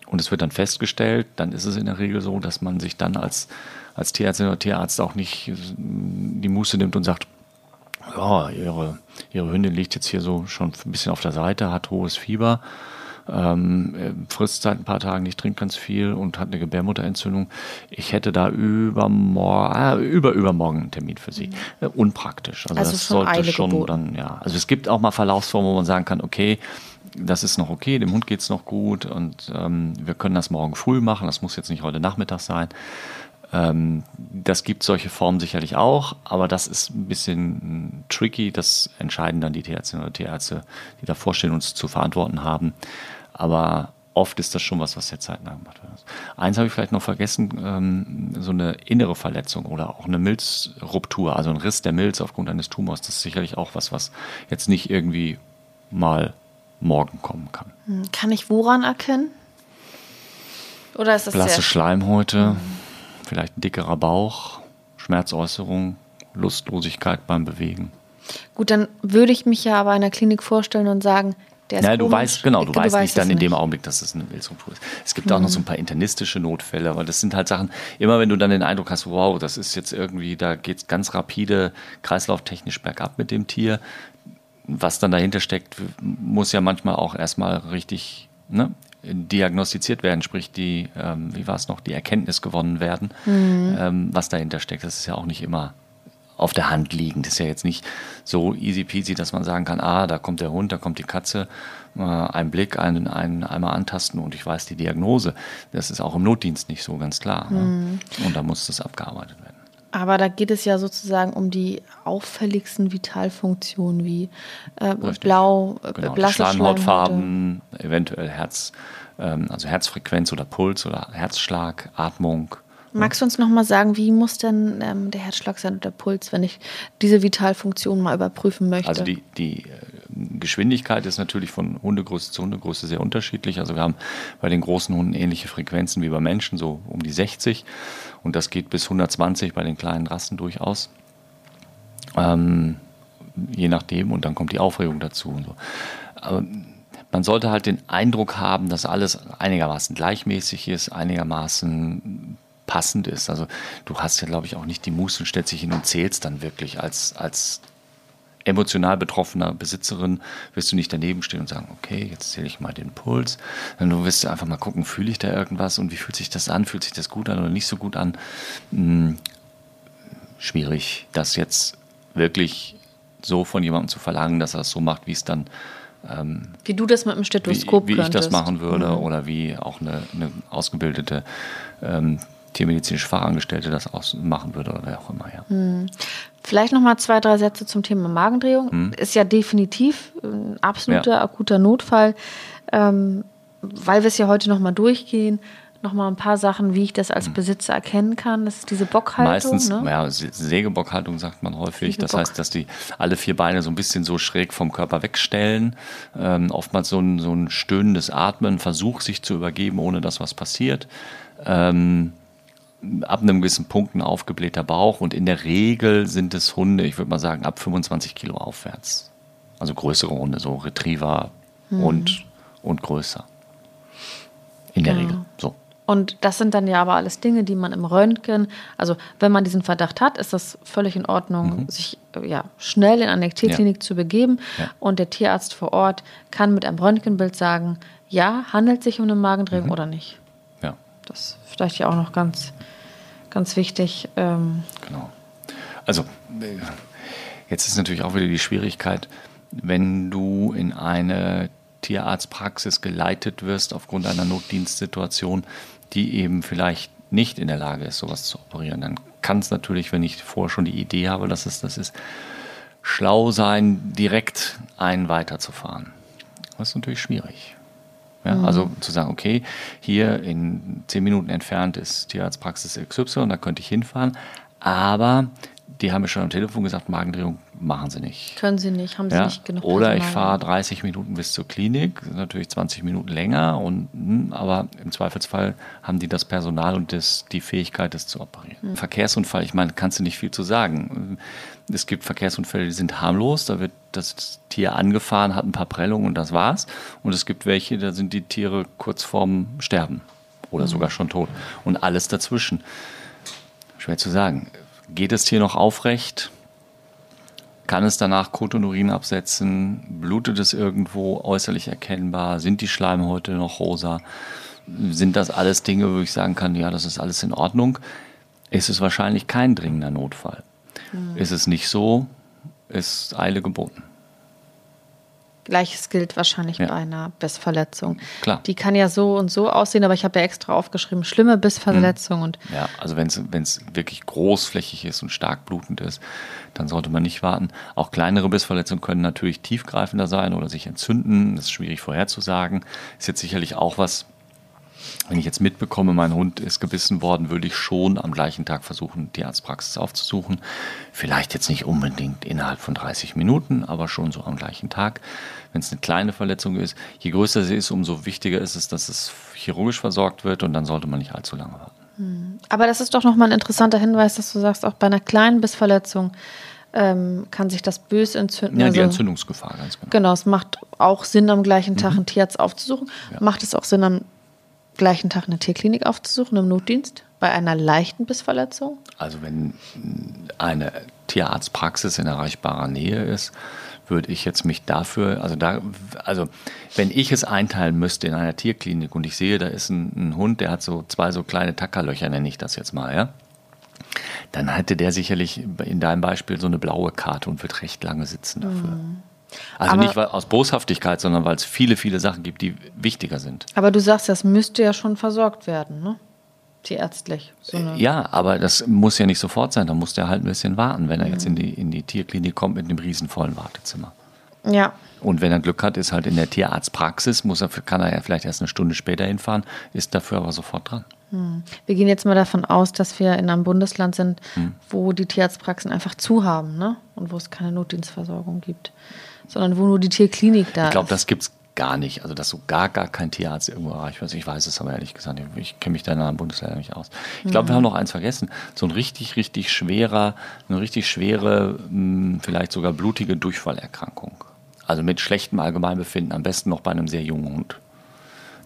und es wird dann festgestellt, dann ist es in der Regel so, dass man sich dann als, als Tierärztin oder Tierarzt auch nicht äh, die Muße nimmt und sagt, ja, ihre, ihre Hündin liegt jetzt hier so schon ein bisschen auf der Seite, hat hohes Fieber, ähm, äh, frisst seit ein paar Tagen nicht, trinkt ganz viel und hat eine Gebärmutterentzündung. Ich hätte da übermorgen, ah, über übermorgen einen Termin für Sie. Äh, unpraktisch. Also, Also das schon sollte schon geboten. dann, ja. Also es gibt auch mal Verlaufsformen, wo man sagen kann, okay, das ist noch okay, dem Hund geht es noch gut und ähm, wir können das morgen früh machen, das muss jetzt nicht heute Nachmittag sein. Ähm, das gibt solche Formen sicherlich auch, aber das ist ein bisschen tricky. Das entscheiden dann die Tierärztinnen oder Tierärzte, die davor stehen, uns zu verantworten haben. Aber oft ist das schon was, was sehr zeitnah gemacht wird. Eins habe ich vielleicht noch vergessen, ähm, so eine innere Verletzung oder auch eine Milzruptur, also ein Riss der Milz aufgrund eines Tumors, das ist sicherlich auch was, was jetzt nicht irgendwie mal morgen kommen kann. Kann ich woran erkennen? Oder ist das Blasse Schleimhäute, vielleicht ein dickerer Bauch, Schmerzäußerung, Lustlosigkeit beim Bewegen. gut? Dann würde ich mich ja aber in der Klinik vorstellen und sagen, der ist Ja, du weißt, genau, du, Du weißt weißt nicht dann in dem nicht. Augenblick, dass es eine Milzruptur ist. Es gibt auch noch so ein paar internistische Notfälle, aber das sind halt Sachen, immer wenn du dann den Eindruck hast, wow, das ist jetzt irgendwie, da geht es ganz rapide kreislauftechnisch bergab mit dem Tier. Was dann dahinter steckt, muss ja manchmal auch erstmal richtig ne, diagnostiziert werden, sprich die, ähm, wie war es noch, die Erkenntnis gewonnen werden, ähm, was dahinter steckt. Das ist ja auch nicht immer auf der Hand liegend. Das ist ja jetzt nicht so easy peasy, dass man sagen kann, ah, da kommt der Hund, da kommt die Katze, äh, ein Blick, einen, einen einmal antasten und ich weiß die Diagnose. Das ist auch im Notdienst nicht so ganz klar. Ne? Und da muss das abgearbeitet werden. Aber da geht es ja sozusagen um die auffälligsten Vitalfunktionen wie äh. Blau, äh, Genau, blasse. Schleimhautfarben, eventuell Herz, ähm, also Herzfrequenz oder Puls oder Herzschlag, Atmung. Magst du uns noch mal sagen, wie muss denn ähm, der Herzschlag sein und der Puls, wenn ich diese Vitalfunktion mal überprüfen möchte? Also die, die äh, Geschwindigkeit ist natürlich von Hundegröße zu Hundegröße sehr unterschiedlich. Also wir haben bei den großen Hunden ähnliche Frequenzen wie bei Menschen, so um die 60. Und das geht bis 120 bei den kleinen Rassen durchaus. Ähm, je nachdem. Und dann kommt die Aufregung dazu. Und so. Aber man sollte halt den Eindruck haben, dass alles einigermaßen gleichmäßig ist, einigermaßen passend ist. Also du hast ja, glaube ich, auch nicht die Muße und stellst dich hin und zählst dann wirklich als, als emotional betroffener Besitzerin wirst du nicht daneben stehen und sagen, okay, jetzt zähle ich mal den Puls. Sondern du wirst einfach mal gucken, fühle ich da irgendwas und wie fühlt sich das an? Fühlt sich das gut an oder nicht so gut an? Hm, schwierig, das jetzt wirklich so von jemandem zu verlangen, dass er es so macht, wie es dann wie du das mit dem wie, Stethoskop wie ich das machen würde oder wie auch eine, eine ausgebildete ähm, tiermedizinische Fachangestellte das aus machen würde oder wer auch immer. Ja. Vielleicht noch mal zwei, drei Sätze zum Thema Magendrehung. Ist ja definitiv ein absoluter Ja. akuter Notfall. Ähm, weil wir es ja heute noch mal durchgehen, noch mal ein paar Sachen, wie ich das als Besitzer erkennen kann. Das ist diese Bockhaltung. Meistens, ne? ja, Sägebockhaltung sagt man häufig. Das heißt, dass die alle vier Beine so ein bisschen so schräg vom Körper wegstellen. Ähm, oftmals so ein, so ein stöhnendes Atmen, Versuch, sich zu übergeben, ohne dass was passiert. Ähm, ab einem gewissen Punkt ein aufgeblähter Bauch und in der Regel sind es Hunde, ich würde mal sagen, ab 25 Kilo aufwärts. Also größere Hunde, so Retriever und, und größer. In der Genau. Regel. So. Und das sind dann ja aber alles Dinge, die man im Röntgen, also wenn man diesen Verdacht hat, ist das völlig in Ordnung, sich äh, ja, schnell in eine Tierklinik zu begeben. Ja. Und der Tierarzt vor Ort kann mit einem Röntgenbild sagen, ja, handelt sich um eine Magendrehung oder nicht. Ja. Das ist vielleicht ja auch noch ganz, ganz wichtig. Ähm, Genau. also äh, jetzt ist natürlich auch wieder die Schwierigkeit, wenn du in eine Tierarztpraxis geleitet wirst aufgrund einer Notdienstsituation, die eben vielleicht nicht in der Lage ist, sowas zu operieren, dann kann es natürlich, wenn ich vorher schon die Idee habe, dass es das ist, schlau sein, direkt einen weiterzufahren. Das ist natürlich schwierig. Ja, mhm. Also zu sagen, okay, hier in zehn Minuten entfernt ist Tierarztpraxis XY, da könnte ich hinfahren, aber die haben mir schon am Telefon gesagt, Magendrehung machen sie nicht. Können sie nicht, haben sie ja? nicht genug Oder ich fahre 30 Minuten bis zur Klinik, natürlich 20 Minuten länger, und, hm, aber im Zweifelsfall haben die das Personal und das, die Fähigkeit, das zu operieren. Mhm. Verkehrsunfall, ich meine, kannst du nicht viel zu sagen. Es gibt Verkehrsunfälle, die sind harmlos, da wird das Tier angefahren, hat ein paar Prellungen und das war's. Und es gibt welche, da sind die Tiere kurz vorm Sterben oder mhm. sogar schon tot. Und alles dazwischen. Schwer zu sagen. Geht das Tier noch aufrecht? Kann es danach Kot und Urin absetzen? Blutet es irgendwo äußerlich erkennbar? Sind die Schleimhäute noch rosa? Sind das alles Dinge, wo ich sagen kann, ja, das ist alles in Ordnung? Ist es wahrscheinlich kein dringender Notfall. Mhm. Ist es nicht so, ist Eile geboten. Gleiches gilt wahrscheinlich ja. bei einer Bissverletzung. Klar. Die kann ja so und so aussehen, aber ich habe ja extra aufgeschrieben, schlimme Bissverletzung. Mhm. Und ja, also wenn es wirklich großflächig ist und stark blutend ist, dann sollte man nicht warten. Auch kleinere Bissverletzungen können natürlich tiefgreifender sein oder sich entzünden. Das ist schwierig vorherzusagen. Ist jetzt sicherlich auch was, wenn ich jetzt mitbekomme, mein Hund ist gebissen worden, würde ich schon am gleichen Tag versuchen, die Arztpraxis aufzusuchen. Vielleicht jetzt nicht unbedingt innerhalb von 30 Minuten, aber schon so am gleichen Tag. Wenn es eine kleine Verletzung ist, je größer sie ist, umso wichtiger ist es, dass es chirurgisch versorgt wird und dann sollte man nicht allzu lange warten. Hm. Aber das ist doch nochmal ein interessanter Hinweis, dass du sagst, auch bei einer kleinen Bissverletzung ähm, kann sich das bös entzünden. Ja, die also, Entzündungsgefahr, ganz genau. Genau, es macht auch Sinn, am gleichen Tag mhm. einen Tierarzt aufzusuchen. Ja. Macht es auch Sinn, am gleichen Tag eine Tierklinik aufzusuchen im Notdienst bei einer leichten Bissverletzung? Also wenn eine Tierarztpraxis in erreichbarer Nähe ist, würde ich jetzt mich dafür, also da, also wenn ich es einteilen müsste in einer Tierklinik und ich sehe, da ist ein, ein Hund, der hat so zwei so kleine Tackerlöcher, nenne ich das jetzt mal, ja, dann hätte der sicherlich in deinem Beispiel so eine blaue Karte und wird recht lange sitzen dafür. Mhm. Also aber, nicht aus Boshaftigkeit, sondern weil es viele, viele Sachen gibt, die wichtiger sind. Aber du sagst, das müsste ja schon versorgt werden, ne? Tierärztlich. So ja, aber das muss ja nicht sofort sein. Da muss der halt ein bisschen warten, wenn er mhm. jetzt in die, in die Tierklinik kommt mit einem riesenvollen Wartezimmer. Ja. Und wenn er Glück hat, ist halt in der Tierarztpraxis, muss er, kann er ja vielleicht erst eine Stunde später hinfahren, ist dafür aber sofort dran. Hm. Wir gehen jetzt mal davon aus, dass wir in einem Bundesland sind, hm. wo die Tierarztpraxen einfach zu haben ne? und wo es keine Notdienstversorgung gibt sondern wo nur die Tierklinik da ist. Ich glaube, das gibt es gar nicht. Also, dass so gar, gar kein Tierarzt irgendwo erreicht wird. Ich weiß es aber ehrlich gesagt nicht. Ich kenne mich da in einem Bundesland nicht aus. Ich glaube, mhm. wir haben noch eins vergessen. So ein richtig, richtig schwerer, eine richtig schwere, hm, vielleicht sogar blutige Durchfallerkrankung. Also mit schlechtem Allgemeinbefinden, am besten noch bei einem sehr jungen Hund.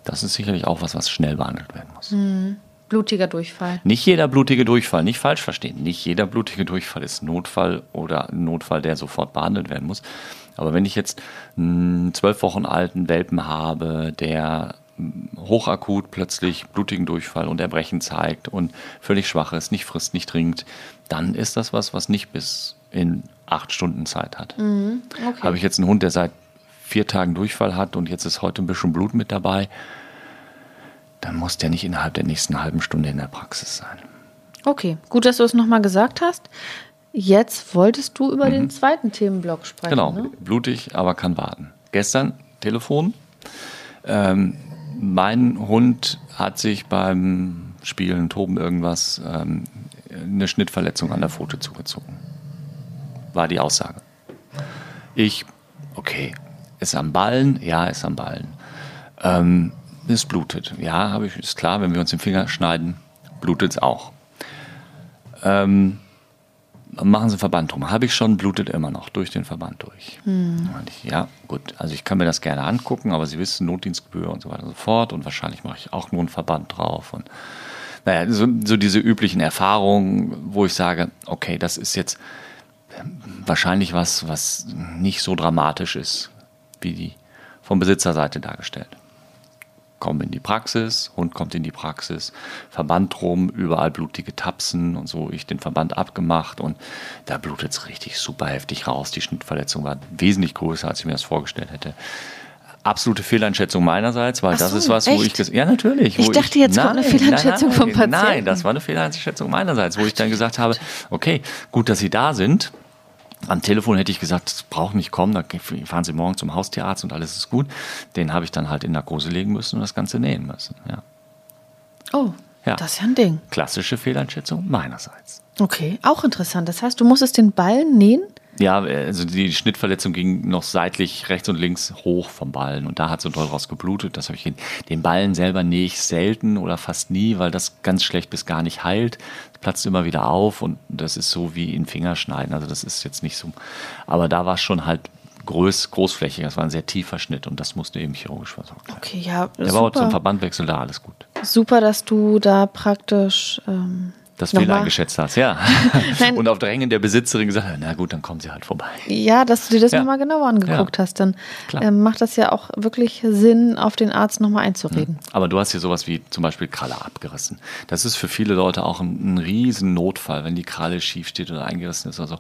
Das ist sicherlich auch was, was schnell behandelt werden muss. Mhm. Blutiger Durchfall. Nicht jeder blutige Durchfall, nicht falsch verstehen. Nicht jeder blutige Durchfall ist Notfall oder Notfall, der sofort behandelt werden muss. Aber wenn ich jetzt einen zwölf Wochen alten Welpen habe, der hochakut plötzlich blutigen Durchfall und Erbrechen zeigt und völlig schwach ist, nicht frisst, nicht trinkt, dann ist das was, was nicht bis in acht Stunden Zeit hat. Mhm, okay. Habe ich jetzt einen Hund, der seit vier Tagen Durchfall hat und jetzt ist heute ein bisschen Blut mit dabei, dann muss der nicht innerhalb der nächsten halben Stunde in der Praxis sein. Okay, gut, dass du es nochmal gesagt hast. Jetzt wolltest du über mhm. den zweiten Themenblock sprechen. Genau, ne? blutig, aber kann warten. Gestern Telefon. Ähm, mein Hund hat sich beim Spielen, Toben, irgendwas, ähm, eine Schnittverletzung an der Pfote zugezogen. War die Aussage. Ich, okay, ist am Ballen? Ja, ist am Ballen. Ähm, es blutet. Ja, habe ich, ist klar, wenn wir uns den Finger schneiden, blutet es auch. Ähm, machen Sie Verband drum. Habe ich schon, blutet immer noch durch den Verband durch. Hm. Ich, ja, gut. Also ich kann mir das gerne angucken, aber Sie wissen, Notdienstgebühr und so weiter und so fort. Und wahrscheinlich mache ich auch nur einen Verband drauf. Und naja, so, so diese üblichen Erfahrungen, wo ich sage, okay, das ist jetzt wahrscheinlich was, was nicht so dramatisch ist, wie die vom Besitzerseite dargestellt. Kommen in die Praxis, Hund kommt in die Praxis, Verband drum, überall blutige Tapsen und so, ich den Verband abgemacht und da blutet es richtig super heftig raus. Die Schnittverletzung war wesentlich größer, als ich mir das vorgestellt hätte. Absolute Fehleinschätzung meinerseits, weil Ach das so, ist was, wo echt? ich ja natürlich. Ich wo dachte, jetzt kommt eine Fehleinschätzung vom Patienten. Nein, das war eine Fehleinschätzung meinerseits, wo ich dann gesagt habe, okay, gut, dass Sie da sind. Am Telefon hätte ich gesagt, das braucht nicht kommen, da fahren Sie morgen zum Haustierarzt und alles ist gut. Den habe ich dann halt in Narkose legen müssen und das Ganze nähen müssen. Ja. Oh, Ja. das ist ja ein Ding. Klassische Fehleinschätzung meinerseits. Okay, auch interessant. Das heißt, du musstest den Ballen nähen? Ja, also die Schnittverletzung ging noch seitlich rechts und links hoch vom Ballen und da hat so doll raus geblutet. Das habe ich. Den Ballen selber nähe ich selten oder fast nie, weil das ganz schlecht bis gar nicht heilt. Das platzt immer wieder auf und das ist so wie in Fingerschneiden. Also das ist jetzt nicht so. Aber da war es schon halt groß, großflächig. Das war ein sehr tiefer Schnitt und das musste eben chirurgisch versorgt werden. Okay, ja, Der war auch zum super. Verbandwechsel da, alles gut. super, dass du da praktisch ähm, Das? Fehler eingeschätzt hast, ja. <laughs> Und auf Drängen der Besitzerin gesagt, na gut, dann kommen sie halt vorbei. Ja, dass du dir das Ja. nochmal genauer angeguckt Ja. hast, dann ähm, macht das ja auch wirklich Sinn, auf den Arzt nochmal einzureden. Aber du hast hier sowas wie zum Beispiel Kralle abgerissen. Das ist für viele Leute auch ein, ein riesen Notfall, wenn die Kralle schief steht oder eingerissen ist oder so.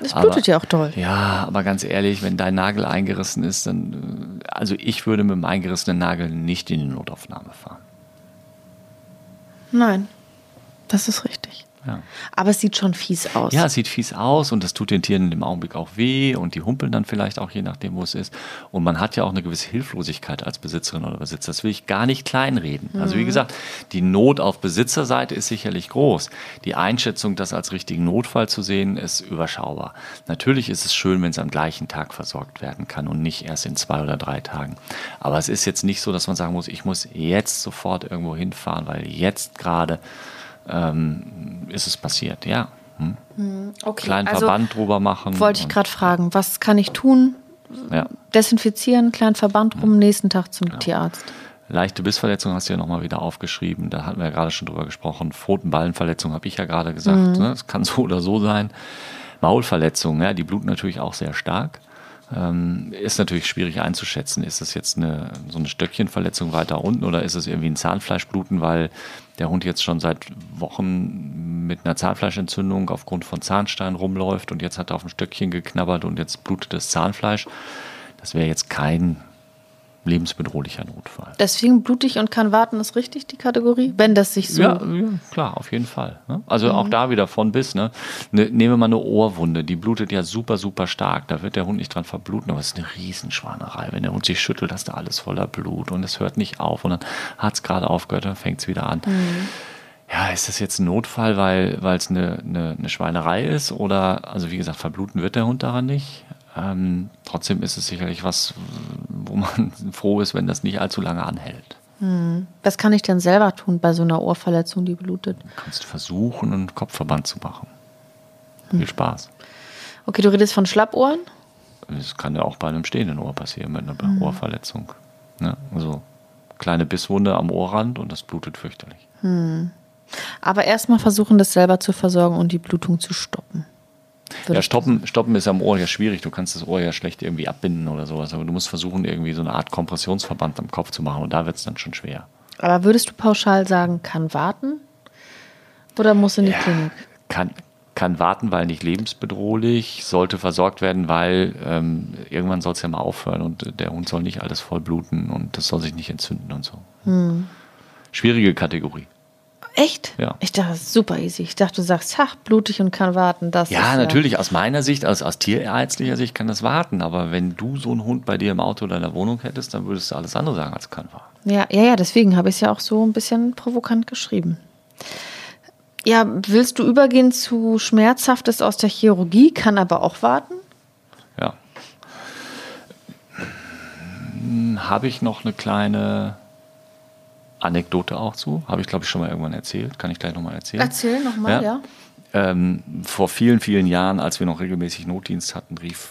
Das Aber- blutet ja auch doll. Ja, aber ganz ehrlich, wenn dein Nagel eingerissen ist, dann, äh, also ich würde mit dem eingerissenen Nagel nicht in die Notaufnahme fahren. Nein, das ist richtig. Ja. Aber es sieht schon fies aus. Ja, es sieht fies aus und das tut den Tieren im Augenblick auch weh und die humpeln dann vielleicht auch, je nachdem, wo es ist. Und man hat ja auch eine gewisse Hilflosigkeit als Besitzerin oder Besitzer. Das will ich gar nicht kleinreden. Also wie gesagt, die Not auf Besitzerseite ist sicherlich groß. Die Einschätzung, das als richtigen Notfall zu sehen, ist überschaubar. Natürlich ist es schön, wenn es am gleichen Tag versorgt werden kann und nicht erst in zwei oder drei Tagen. Aber es ist jetzt nicht so, dass man sagen muss, ich muss jetzt sofort irgendwo hinfahren, weil jetzt gerade ähm, ist es passiert. Ja. Hm? okay. kleinen also, Verband drüber machen. Wollte ich gerade fragen, was kann ich tun? Ja. Desinfizieren, kleinen Verband rum, nächsten Tag zum Genau. Tierarzt. Leichte Bissverletzung hast du ja nochmal wieder aufgeschrieben. Da hatten wir ja gerade schon drüber gesprochen. Pfotenballenverletzung habe ich ja gerade gesagt. Mhm. Ne? Das kann so oder so sein. Maulverletzung, ja, die bluten natürlich auch sehr stark. Ähm, ist natürlich schwierig einzuschätzen. Ist es jetzt eine, so eine Stöckchenverletzung weiter unten oder ist es irgendwie ein Zahnfleischbluten, weil der Hund jetzt schon seit Wochen mit einer Zahnfleischentzündung aufgrund von Zahnstein rumläuft und jetzt hat er auf ein Stöckchen geknabbert und jetzt blutet das Zahnfleisch. Das wäre jetzt kein lebensbedrohlicher Notfall. Deswegen blutig und kann warten, ist richtig die Kategorie? Wenn das sich so. Ja, ja, klar, auf jeden Fall. Ne? Also auch da wieder von bis. Ne? Ne, nehmen wir mal eine Ohrwunde, die blutet ja super, super stark. Da wird der Hund nicht dran verbluten, aber es ist eine Riesenschwanerei. Wenn der Hund sich schüttelt, hast du alles voller Blut und es hört nicht auf und dann hat es gerade aufgehört, dann fängt es wieder an. Ja, ist das jetzt ein Notfall, weil weil es eine, eine, eine Schweinerei ist? Oder, also wie gesagt, verbluten wird der Hund daran nicht. Ähm, trotzdem ist es sicherlich was, wo man <laughs> froh ist, wenn das nicht allzu lange anhält. Was kann ich denn selber tun bei so einer Ohrverletzung, die blutet? Du kannst versuchen, einen Kopfverband zu machen. Viel Spaß. Okay, du redest von Schlappohren? Das kann ja auch bei einem stehenden Ohr passieren mit einer Ohrverletzung. Ne? Also kleine Bisswunde am Ohrrand und das blutet fürchterlich. Aber erstmal versuchen, das selber zu versorgen und die Blutung zu stoppen. Ja, stoppen, stoppen ist am Ohr ja schwierig. Du kannst das Ohr ja schlecht irgendwie abbinden oder sowas. Aber du musst versuchen, irgendwie so eine Art Kompressionsverband am Kopf zu machen. Und da wird es dann schon schwer. Aber würdest du pauschal sagen, kann warten? Oder muss in die Klinik? Kann, kann warten, weil nicht lebensbedrohlich, sollte versorgt werden, weil ähm, irgendwann soll es ja mal aufhören und der Hund soll nicht alles voll bluten und das soll sich nicht entzünden und so. Schwierige Kategorie. Echt? Ja. Ich dachte, super easy. Ich dachte, du sagst, ach, blutig und kann warten. Das Ja, ist natürlich, aus meiner Sicht, aus, aus tierärztlicher Sicht kann das warten, aber wenn du so einen Hund bei dir im Auto oder in der Wohnung hättest, dann würdest du alles andere sagen als kann warten. Ja, ja, ja, deswegen habe ich es ja auch so ein bisschen provokant geschrieben. Ja, willst du übergehen zu Schmerzhaftes aus der Chirurgie, kann aber auch warten? Ja. Hm, Habe ich noch eine kleine Anekdote auch zu? Habe ich, glaube ich, schon mal irgendwann erzählt. Kann ich gleich nochmal erzählen? Erzähl nochmal, ja. Ähm, vor vielen, vielen Jahren, als wir noch regelmäßig Notdienst hatten, rief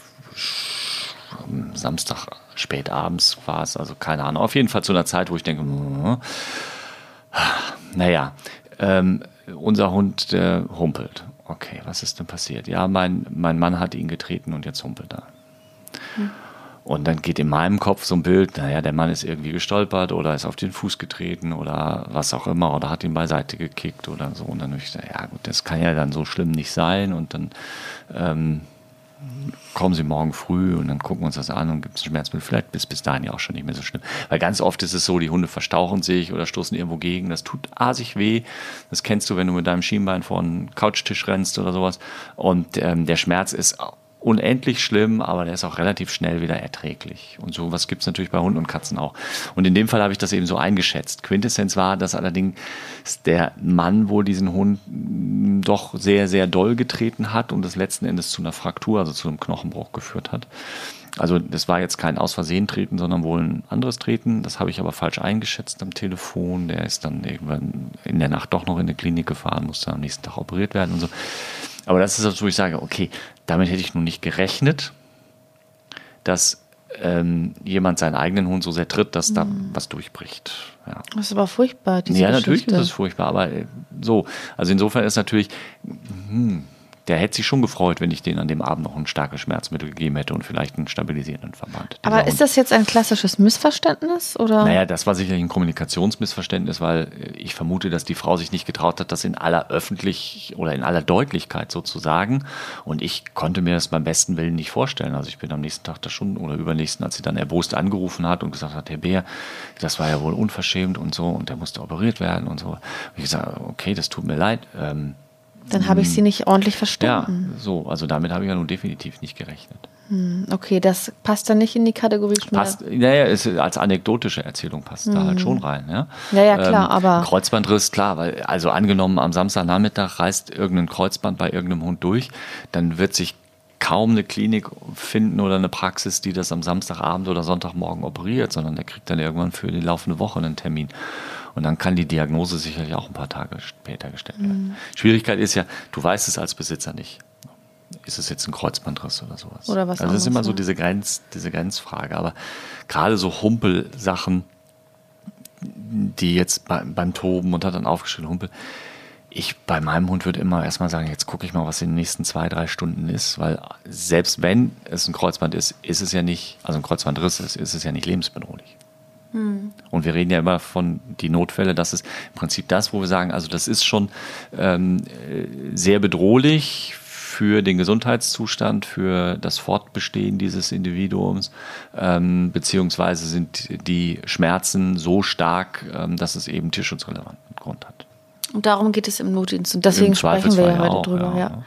Samstag spät abends war es, also keine Ahnung, auf jeden Fall zu einer Zeit, wo ich denke, hm, naja, ähm, unser Hund, der humpelt. Okay, was ist denn passiert? Ja, mein, mein Mann hat ihn getreten und jetzt humpelt er. Und dann geht in meinem Kopf so ein Bild, naja, der Mann ist irgendwie gestolpert oder ist auf den Fuß getreten oder was auch immer oder hat ihn beiseite gekickt oder so. Und dann habe ich gesagt, ja gut, das kann ja dann so schlimm nicht sein. Und dann ähm, kommen Sie morgen früh und dann gucken wir uns das an und gibt es ein Schmerzmittel. Vielleicht bis bis dahin ja auch schon nicht mehr so schlimm. Weil ganz oft ist es so, die Hunde verstauchen sich oder stoßen irgendwo gegen. Das tut asig weh. Das kennst du, wenn du mit deinem Schienbein vor einen Couchtisch rennst oder sowas. Und ähm, der Schmerz ist unendlich schlimm, aber der ist auch relativ schnell wieder erträglich. Und sowas gibt es natürlich bei Hunden und Katzen auch. Und in dem Fall habe ich das eben so eingeschätzt. Quintessenz war, dass allerdings der Mann wohl diesen Hund doch sehr, sehr doll getreten hat und das letzten Endes zu einer Fraktur, also zu einem Knochenbruch geführt hat. Also das war jetzt kein aus Versehen Treten, sondern wohl ein anderes Treten. Das habe ich aber falsch eingeschätzt am Telefon. Der ist dann irgendwann in der Nacht doch noch in die Klinik gefahren, musste am nächsten Tag operiert werden und so. Aber das ist das, wo ich sage, okay, damit hätte ich nun nicht gerechnet, dass ähm, jemand seinen eigenen Hund so sehr tritt, dass da mhm. was durchbricht. Ja. Das ist aber furchtbar. Diese ja, Geschichte. natürlich ist es furchtbar, aber äh, so. Also insofern ist natürlich, hm, der hätte sich schon gefreut, wenn ich denen an dem Abend noch ein starkes Schmerzmittel gegeben hätte und vielleicht einen stabilisierenden Verband. Aber ist das jetzt ein klassisches Missverständnis? Oder? Naja, das war sicherlich ein Kommunikationsmissverständnis, weil ich vermute, dass die Frau sich nicht getraut hat, das in aller Öffentlich oder in aller Deutlichkeit sozusagen. Und ich konnte mir das beim besten Willen nicht vorstellen. Also ich bin am nächsten Tag da schon oder übernächsten, als sie dann erbost angerufen hat und gesagt hat, Herr Bär, das war ja wohl unverschämt und so und der musste operiert werden und so. Und ich gesagt, okay, das tut mir leid. Ähm, dann habe ich sie nicht ordentlich verstanden. Ja, so, also damit habe ich ja nun definitiv nicht gerechnet. Hm, okay, das passt dann nicht in die Kategorie Schmerz. Passt, naja, ist, als anekdotische Erzählung passt hm. da halt hm. schon rein. Ja, ja, ja klar, ähm, aber. Kreuzbandriss, klar, weil, also angenommen, am Samstagnachmittag reißt irgendein Kreuzband bei irgendeinem Hund durch, dann wird sich kaum eine Klinik finden oder eine Praxis, die das am Samstagabend oder Sonntagmorgen operiert, sondern der kriegt dann irgendwann für die laufende Woche einen Termin. Und dann kann die Diagnose sicherlich auch ein paar Tage später gestellt werden. Mhm. Schwierigkeit ist ja, du weißt es als Besitzer nicht. Ist es jetzt ein Kreuzbandriss oder sowas? Oder was also das ist immer so diese, Grenz, diese Grenzfrage. Aber gerade so Humpelsachen, die jetzt bei, beim Toben und hat dann aufgeschrieben Humpel, ich bei meinem Hund würde immer erstmal sagen, jetzt gucke ich mal, was in den nächsten zwei, drei Stunden ist, weil selbst wenn es ein Kreuzband ist, ist es ja nicht, also ein Kreuzbandriss ist, ist es ja nicht lebensbedrohlich. Hm. Und wir reden ja immer von die Notfälle, das ist im Prinzip das, wo wir sagen, also das ist schon ähm, sehr bedrohlich für den Gesundheitszustand, für das Fortbestehen dieses Individuums, ähm, beziehungsweise sind die Schmerzen so stark, ähm, dass es eben tierschutzrelevanten Grund hat. Und darum geht es im Notdienst. Und deswegen sprechen wir ja heute auch, drüber. Ja. ja.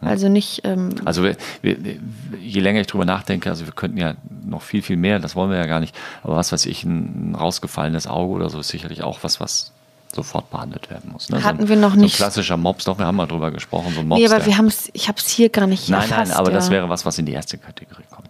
Also nicht. Ähm also wir, wir, je länger ich drüber nachdenke, also wir könnten ja noch viel, viel mehr, das wollen wir ja gar nicht. Aber was weiß ich, ein rausgefallenes Auge oder so ist sicherlich auch was, was sofort behandelt werden muss. Ne? Hatten so ein, wir noch nicht. So ein klassischer Mops, doch, wir haben mal drüber gesprochen, so ein Mops. Nee, aber wir haben es, ich habe es hier gar nicht Nein, erfasst, nein, aber ja. das wäre was, was in die erste Kategorie kommt.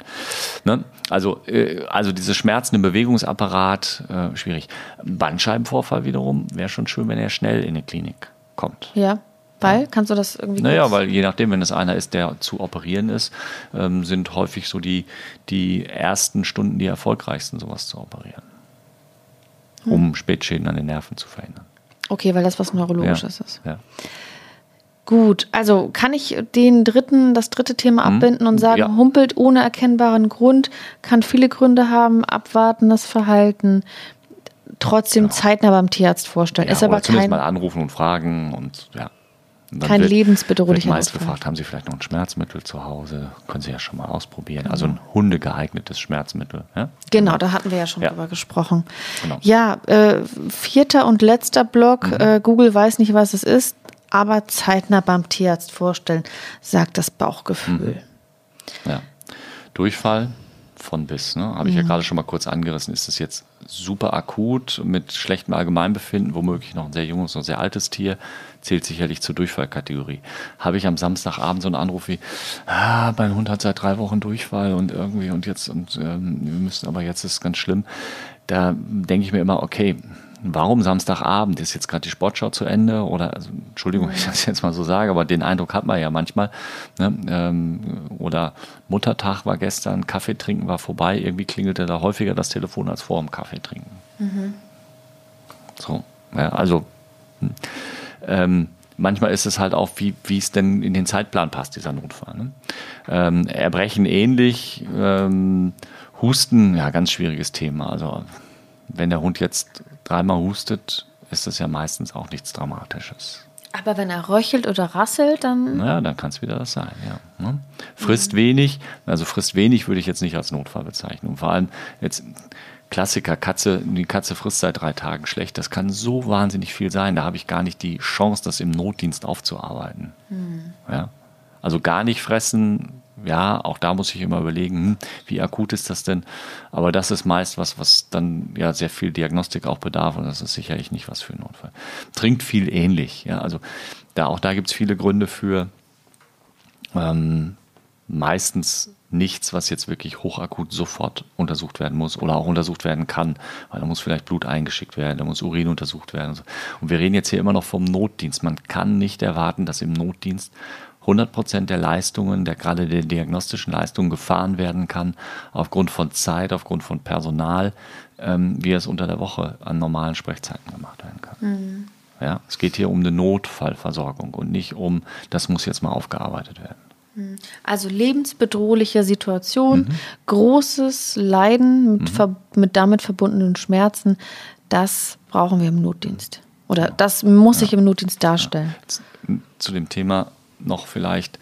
Ne? Also, äh, also diese Schmerzen im Bewegungsapparat, äh, schwierig. Bandscheibenvorfall wiederum, wäre schon schön, wenn er schnell in die Klinik kommt. Ja. Weil? Kannst du das irgendwie Naja, weil je nachdem, wenn es einer ist, der zu operieren ist, ähm, sind häufig so die, die ersten Stunden die erfolgreichsten, sowas zu operieren. Hm. Um Spätschäden an den Nerven zu verhindern. Okay, weil das was Neurologisches ja. ist. Ja. Gut, also kann ich den dritten, das dritte Thema hm. abbinden und sagen, ja. humpelt ohne erkennbaren Grund, kann viele Gründe haben, abwartendes Verhalten, trotzdem genau. zeitnah beim Tierarzt vorstellen. Ja, ist aber kein mal anrufen und fragen und ja. Kein wird, lebensbedrohlicher wird meist gefragt, haben Sie vielleicht noch ein Schmerzmittel zu Hause? Können Sie ja schon mal ausprobieren. Genau. Also ein hundegeeignetes Schmerzmittel. Ja? Genau, da hatten wir ja schon ja. drüber gesprochen. Genau. Ja, äh, vierter und letzter Block. Mhm. Äh, Google weiß nicht, was es ist, aber zeitnah beim Tierarzt vorstellen, sagt das Bauchgefühl. Mhm. Ja. Durchfall, von bis. Ne? Habe ich ja mhm. gerade schon mal kurz angerissen. Ist es jetzt super akut mit schlechtem Allgemeinbefinden, womöglich noch ein sehr junges, noch sehr altes Tier, zählt sicherlich zur Durchfallkategorie. Habe ich am Samstagabend so einen Anruf wie, ah, mein Hund hat seit drei Wochen Durchfall und irgendwie und jetzt und ähm, wir müssen aber jetzt ist es ganz schlimm. Da denke ich mir immer, okay, warum Samstagabend? Ist jetzt gerade die Sportschau zu Ende? Oder, also, Entschuldigung, ich das jetzt mal so sage, aber den Eindruck hat man ja manchmal. Ne? Ähm, oder Muttertag war gestern, Kaffee trinken war vorbei. Irgendwie klingelte da häufiger das Telefon als vor dem Kaffee trinken. Mhm. So, ja, also. Hm. Ähm, manchmal ist es halt auch, wie, wie es denn in den Zeitplan passt, dieser Notfall. Ne? Ähm, Erbrechen ähnlich, ähm, Husten, ja, ganz schwieriges Thema. Also wenn der Hund jetzt dreimal hustet, ist das ja meistens auch nichts Dramatisches. Aber wenn er röchelt oder rasselt, dann. Ja, dann kann es wieder das sein, ja. Ne? Frisst mhm. wenig, also frisst wenig würde ich jetzt nicht als Notfall bezeichnen. Und vor allem jetzt Klassiker, Katze, die Katze frisst seit drei Tagen schlecht. Das kann so wahnsinnig viel sein. Da habe ich gar nicht die Chance, das im Notdienst aufzuarbeiten. Mhm. Ja? Also gar nicht fressen, ja, auch da muss ich immer überlegen, hm, wie akut ist das denn? Aber das ist meist was, was dann ja sehr viel Diagnostik auch bedarf und das ist sicherlich nicht was für einen Notfall. Trinkt viel ähnlich, ja, also da, auch da gibt es viele Gründe für. Ähm, meistens nichts, was jetzt wirklich hochakut sofort untersucht werden muss oder auch untersucht werden kann, weil da muss vielleicht Blut eingeschickt werden, da muss Urin untersucht werden. Und wir reden jetzt hier immer noch vom Notdienst. Man kann nicht erwarten, dass im Notdienst 100 Prozent der Leistungen, der gerade der diagnostischen Leistungen gefahren werden kann, aufgrund von Zeit, aufgrund von Personal, ähm, wie es unter der Woche an normalen Sprechzeiten gemacht werden kann. Mhm. Ja, es geht hier um eine Notfallversorgung und nicht um, das muss jetzt mal aufgearbeitet werden. Also lebensbedrohliche Situation, mhm. großes Leiden mit, mhm. mit, damit verbundenen Schmerzen, das brauchen wir im Notdienst. Oder das muss sich im Notdienst darstellen. Ja. Zu dem Thema noch vielleicht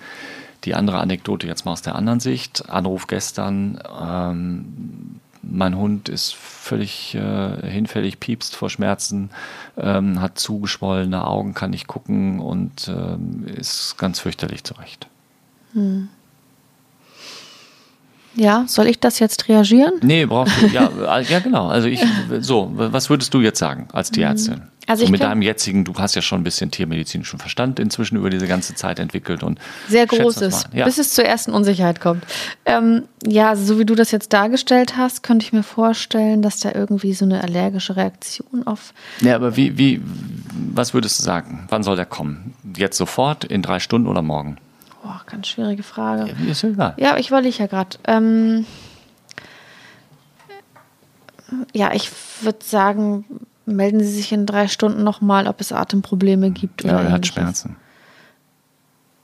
die andere Anekdote jetzt mal aus der anderen Sicht. Anruf gestern, ähm, mein Hund ist völlig äh, hinfällig, piepst vor Schmerzen, ähm, hat zugeschwollene Augen, kann nicht gucken und ähm, ist ganz fürchterlich zurecht. Hm. Ja, soll ich das jetzt reagieren? Nee, brauchst du. Ja, <laughs> ja genau. Also ich, so, was würdest du jetzt sagen als Tierärztin? Also so mit deinem jetzigen, du hast ja schon ein bisschen tiermedizinischen Verstand inzwischen über diese ganze Zeit entwickelt und sehr großes, ja. bis es zur ersten Unsicherheit kommt. Ähm, ja, so wie du das jetzt dargestellt hast, könnte ich mir vorstellen, dass da irgendwie so eine allergische Reaktion auf. Ja, aber wie, wie, was würdest du sagen? Wann soll der kommen? Jetzt sofort, in drei Stunden oder morgen? Boah, ganz schwierige Frage. Ja, ist egal. Ja, ich wollte ich ja gerade. Ähm, ja, ich würde sagen, melden Sie sich in drei Stunden nochmal, ob es Atemprobleme gibt. Ja, er hat Schmerzen.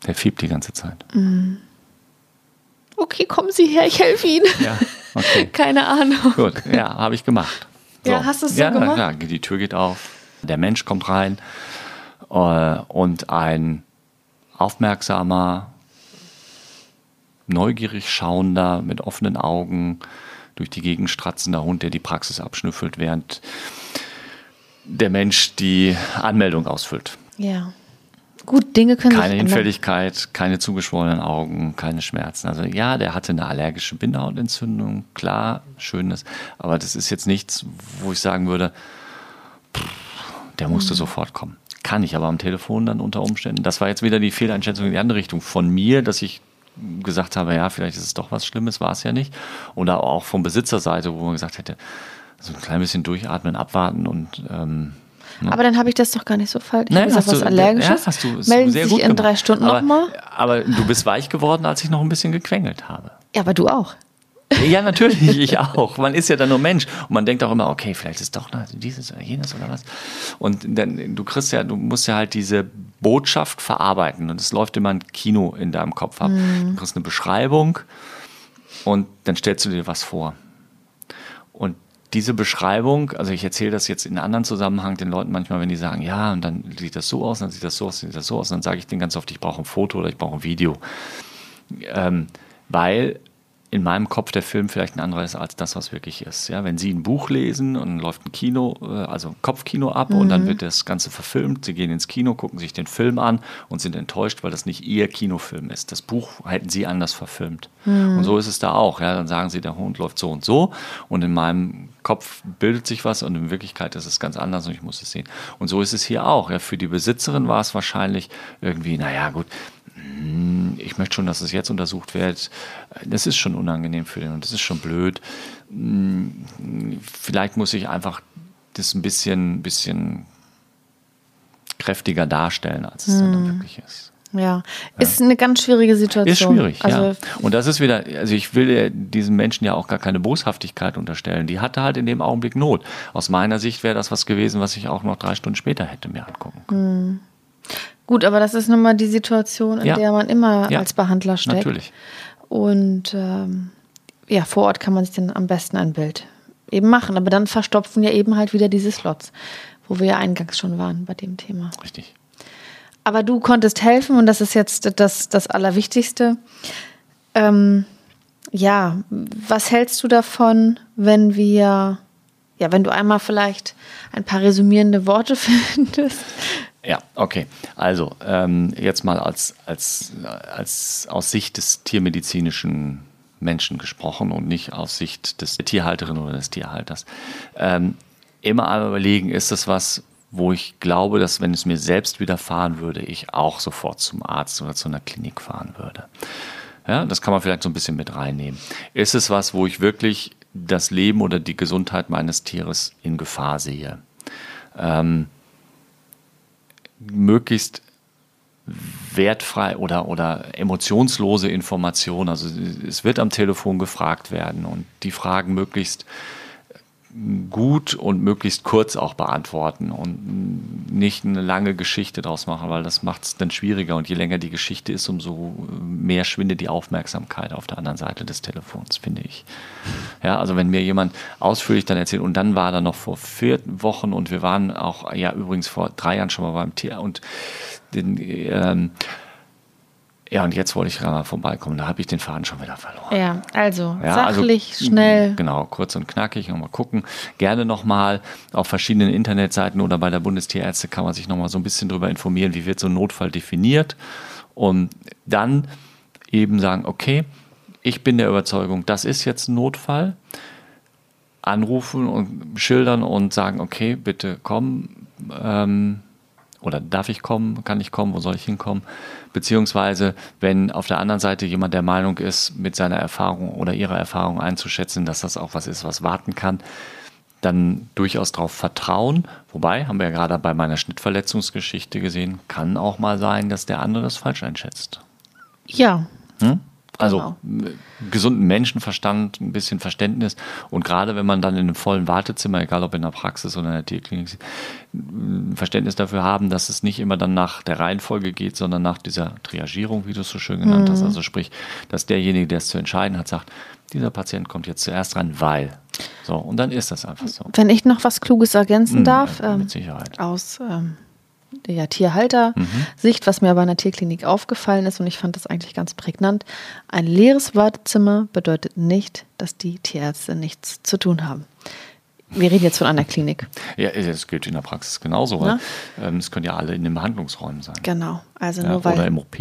Der fiebt die ganze Zeit. Mhm. Okay, kommen Sie her, ich helfe Ihnen. Ja, okay. <laughs> Keine Ahnung. Gut, ja, habe ich gemacht. So. Ja, hast du es so ja, gemacht? Ja, die Tür geht auf, der Mensch kommt rein äh, und ein aufmerksamer, neugierig schauender, mit offenen Augen durch die Gegend stratzender Hund, der die Praxis abschnüffelt, während der Mensch die Anmeldung ausfüllt. Ja. Gut, Dinge können Keine Hinfälligkeit, keine zugeschwollenen Augen, keine Schmerzen. Also ja, der hatte eine allergische Bindehautentzündung, klar, schönes, aber das ist jetzt nichts, wo ich sagen würde, pff, der musste mhm. sofort kommen. Kann ich aber am Telefon dann unter Umständen. Das war jetzt wieder die Fehleinschätzung in die andere Richtung von mir, dass ich gesagt habe, ja, vielleicht ist es doch was Schlimmes, war es ja nicht. Oder auch von Besitzerseite, wo man gesagt hätte, so ein klein bisschen durchatmen, abwarten und ähm, Ne? Aber dann habe ich das doch gar nicht so falsch. Ich Nein, habe was Allergisches. Ja, hast du Melden sehr Sie sich in drei Stunden nochmal. Aber du bist weich geworden, als ich noch ein bisschen gequengelt habe. Ja, aber du auch. Ja, natürlich, ich auch. Man ist ja dann nur Mensch und man denkt auch immer, okay, vielleicht ist doch dieses oder jenes oder was. Und dann, du kriegst ja, du musst ja halt diese Botschaft verarbeiten und es läuft immer ein Kino in deinem Kopf ab. Mhm. Du kriegst eine Beschreibung und dann stellst du dir was vor. Und diese Beschreibung, also ich erzähle das jetzt in einem anderen Zusammenhang den Leuten manchmal, wenn die sagen, ja, und dann sieht das so aus, dann sieht das so aus, dann sieht das so aus, dann sage ich denen ganz oft, ich brauche ein Foto oder ich brauche ein Video. Ähm, weil in meinem Kopf der Film vielleicht ein anderer ist als das, was wirklich ist. Ja, wenn Sie ein Buch lesen und läuft ein Kino, äh, also ein Kopfkino ab mhm. und dann mhm. wird das Ganze verfilmt. Sie gehen ins Kino, gucken sich den Film an und sind enttäuscht, weil das nicht Ihr Kinofilm ist. Das Buch hätten Sie anders verfilmt. Mhm. Und so ist es da auch. Ja, dann sagen Sie, der Hund läuft so und so und in meinem Kopf bildet sich was und in Wirklichkeit ist es ganz anders und ich muss es sehen. Und so ist es hier auch. Ja, für die Besitzerin war es wahrscheinlich irgendwie, naja, gut, ich möchte schon, dass es jetzt untersucht wird. Das ist schon unangenehm für den und das ist schon blöd. Hm, vielleicht muss ich einfach das ein bisschen, bisschen kräftiger darstellen, als es hm. dann wirklich ist. Ja, ist eine ganz schwierige Situation. Ist schwierig, also ja. Und das ist wieder, also ich will diesen Menschen ja auch gar keine Boshaftigkeit unterstellen. Die hatte halt in dem Augenblick Not. Aus meiner Sicht wäre das was gewesen, was ich auch noch drei Stunden später hätte mir angucken können. Hm. Gut, aber das ist nun mal die Situation, in ja. der man immer ja. als Behandler steckt. Natürlich. Und ähm, ja, vor Ort kann man sich dann am besten ein Bild eben machen. Aber dann verstopfen ja eben halt wieder diese Slots, wo wir ja eingangs schon waren bei dem Thema. Richtig. Aber du konntest helfen und das ist jetzt das, das Allerwichtigste. Ähm, ja, was hältst du davon, wenn wir, ja, wenn du einmal vielleicht ein paar resümierende Worte <laughs> findest? Ja, okay. Also ähm, jetzt mal als, als, als aus Sicht des tiermedizinischen Menschen gesprochen und nicht aus Sicht des Tierhalterin oder des Tierhalters. Ähm, immer einmal überlegen, ist das was, wo ich glaube, dass wenn es mir selbst widerfahren würde, ich auch sofort zum Arzt oder zu einer Klinik fahren würde. Ja, das kann man vielleicht so ein bisschen mit reinnehmen. Ist es was, wo ich wirklich das Leben oder die Gesundheit meines Tieres in Gefahr sehe? Ähm, möglichst wertfrei oder, oder emotionslose Informationen. Also es wird am Telefon gefragt werden und die Fragen möglichst gut und möglichst kurz auch beantworten und nicht eine lange Geschichte draus machen, weil das macht es dann schwieriger und je länger die Geschichte ist, umso mehr schwindet die Aufmerksamkeit auf der anderen Seite des Telefons, finde ich. Ja, also wenn mir jemand ausführlich dann erzählt und dann war er noch vor vier Wochen und wir waren auch, ja übrigens vor drei Jahren schon mal beim Tier und den, ähm, ja, und jetzt wollte ich gerade mal vorbeikommen, da habe ich den Faden schon wieder verloren. Ja, also ja, sachlich, also, schnell. Genau, kurz und knackig und mal gucken. Gerne nochmal auf verschiedenen Internetseiten oder bei der Bundestierärzte kann man sich nochmal so ein bisschen darüber informieren, wie wird so ein Notfall definiert. Und dann eben sagen, okay, ich bin der Überzeugung, das ist jetzt ein Notfall. Anrufen und schildern und sagen, okay, bitte komm. Ähm, oder darf ich kommen, kann ich kommen, wo soll ich hinkommen? Beziehungsweise, wenn auf der anderen Seite jemand der Meinung ist, mit seiner Erfahrung oder ihrer Erfahrung einzuschätzen, dass das auch was ist, was warten kann, dann durchaus darauf vertrauen. Wobei, haben wir ja gerade bei meiner Schnittverletzungsgeschichte gesehen, kann auch mal sein, dass der andere das falsch einschätzt. Ja. Hm? Also genau. gesunden Menschenverstand, ein bisschen Verständnis und gerade wenn man dann in einem vollen Wartezimmer, egal ob in der Praxis oder in der Tierklinik, ein Verständnis dafür haben, dass es nicht immer dann nach der Reihenfolge geht, sondern nach dieser Triagierung, wie du es so schön genannt mhm. hast. Also sprich, dass derjenige, der es zu entscheiden hat, sagt, dieser Patient kommt jetzt zuerst ran, weil. So, und dann ist das einfach so. Wenn ich noch was Kluges ergänzen mhm, darf, ja, mit Sicherheit. Ähm, aus ähm, der Tierhalter-Sicht, mhm. was mir bei einer Tierklinik aufgefallen ist und ich fand das eigentlich ganz prägnant. Ein leeres Wartezimmer bedeutet nicht, dass die Tierärzte nichts zu tun haben. Wir reden jetzt von einer Klinik. Ja, das gilt in der Praxis genauso, weil ähm, es können ja alle in den Behandlungsräumen sein. Genau, also ja, nur weil. Oder im OP.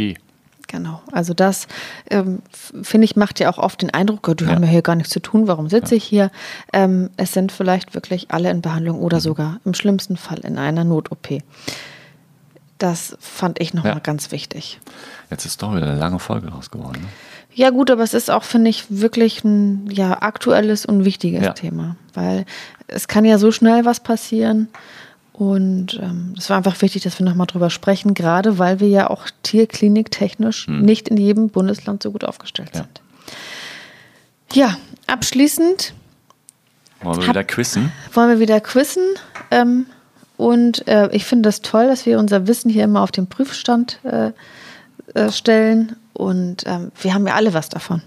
Genau, also das ähm, finde ich macht ja auch oft den Eindruck, oh, die ja. haben ja hier gar nichts zu tun, warum sitze ja. ich hier? Ähm, es sind vielleicht wirklich alle in Behandlung oder mhm. sogar im schlimmsten Fall in einer Not-OP. Das fand ich nochmal ja. ganz wichtig. Jetzt ist doch wieder eine lange Folge raus geworden. Ne? Ja, gut, aber es ist auch, finde ich, wirklich ein ja, aktuelles und wichtiges ja. Thema. Weil es kann ja so schnell was passieren. Und ähm, es war einfach wichtig, dass wir nochmal drüber sprechen, gerade weil wir ja auch tierkliniktechnisch hm. nicht in jedem Bundesland so gut aufgestellt ja. sind. Ja, abschließend. Wollen wir wieder quizzen? Wollen wir wieder quizzen? Ähm, und äh, ich finde das toll, dass wir unser Wissen hier immer auf den Prüfstand äh, äh, stellen. Und ähm, wir haben ja alle was davon.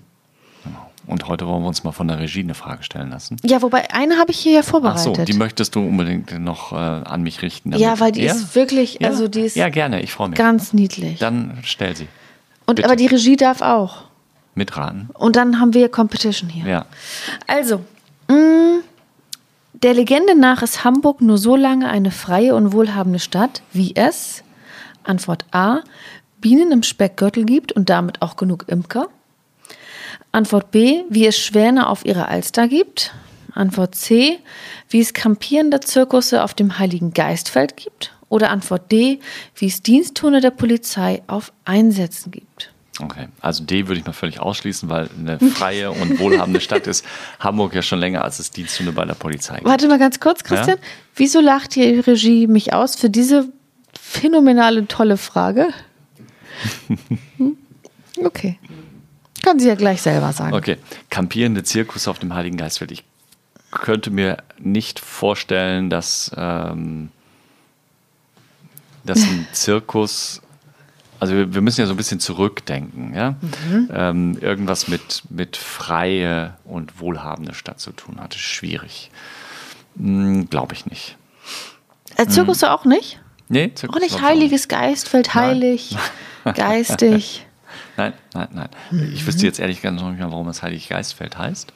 Genau. Und heute wollen wir uns mal von der Regie eine Frage stellen lassen. Ja, wobei eine habe ich hier ja vorbereitet. Ach so, die möchtest du unbedingt noch äh, an mich richten. Ja, weil die ist wirklich, ja? also die ist ja gerne, ich freue mich. Ganz niedlich. Dann stell sie. Und Bitte. aber die Regie darf auch mitraten. Und dann haben wir Competition hier. Ja. Also, mh, mm, der Legende nach ist Hamburg nur so lange eine freie und wohlhabende Stadt, wie es, Antwort A, Bienen im Speckgürtel gibt und damit auch genug Imker. Antwort B, wie es Schwäne auf ihrer Alster gibt. Antwort C, wie es kampierende Zirkusse auf dem Heiligen Geistfeld gibt. Oder Antwort D, wie es Diensthunde der Polizei auf Einsätzen gibt. Okay, also D würde ich mal völlig ausschließen, weil eine freie und wohlhabende <laughs> Stadt ist Hamburg ja schon länger als es Dienststunde bei der Polizei gibt. Warte mal ganz kurz, Christian. Ja? Wieso lacht die Regie mich aus für diese phänomenale, tolle Frage? Hm? Okay. Kann sie ja gleich selber sagen. Okay. Kampierende Zirkus auf dem Heiligen Geistfeld. Ich könnte mir nicht vorstellen, dass, ähm, dass ein <laughs> Zirkus Also wir, wir müssen ja so ein bisschen zurückdenken, ja. Mhm. Ähm, irgendwas mit, mit freie und wohlhabende Stadt zu tun hat, ist schwierig. Hm, Glaube ich nicht. Äh, Zirkus du auch nicht? Nee, Auch Zirkus nicht glaub ich heiliges Geistfeld, heilig, <laughs> geistig. Nein, nein, nein. Ich wüsste jetzt ehrlich gesagt noch nicht mal, warum das Heilig Geistfeld heißt.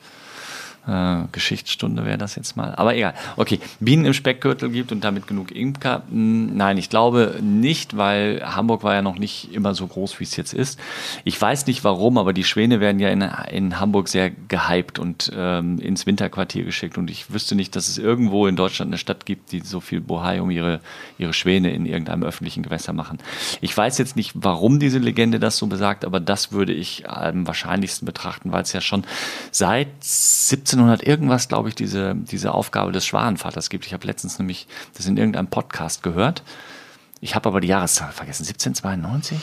Äh, Geschichtsstunde wäre das jetzt mal. Aber egal. Okay, Bienen im Speckgürtel gibt und damit genug Imker. Hm, Nein, ich glaube nicht, weil Hamburg war ja noch nicht immer so groß, wie es jetzt ist. Ich weiß nicht warum, aber die Schwäne werden ja in, in Hamburg sehr gehypt und ähm, ins Winterquartier geschickt. Und ich wüsste nicht, dass es irgendwo in Deutschland eine Stadt gibt, die so viel Bohai um ihre, ihre Schwäne in irgendeinem öffentlichen Gewässer machen. Ich weiß jetzt nicht, warum diese Legende das so besagt, aber das würde ich am wahrscheinlichsten betrachten, weil es ja schon seit 1700 irgendwas, glaube ich, diese, diese Aufgabe des Schwanenvaters gibt. Ich habe letztens nämlich das in irgendeinem Podcast gehört. Ich habe aber die Jahreszahl vergessen. 1792?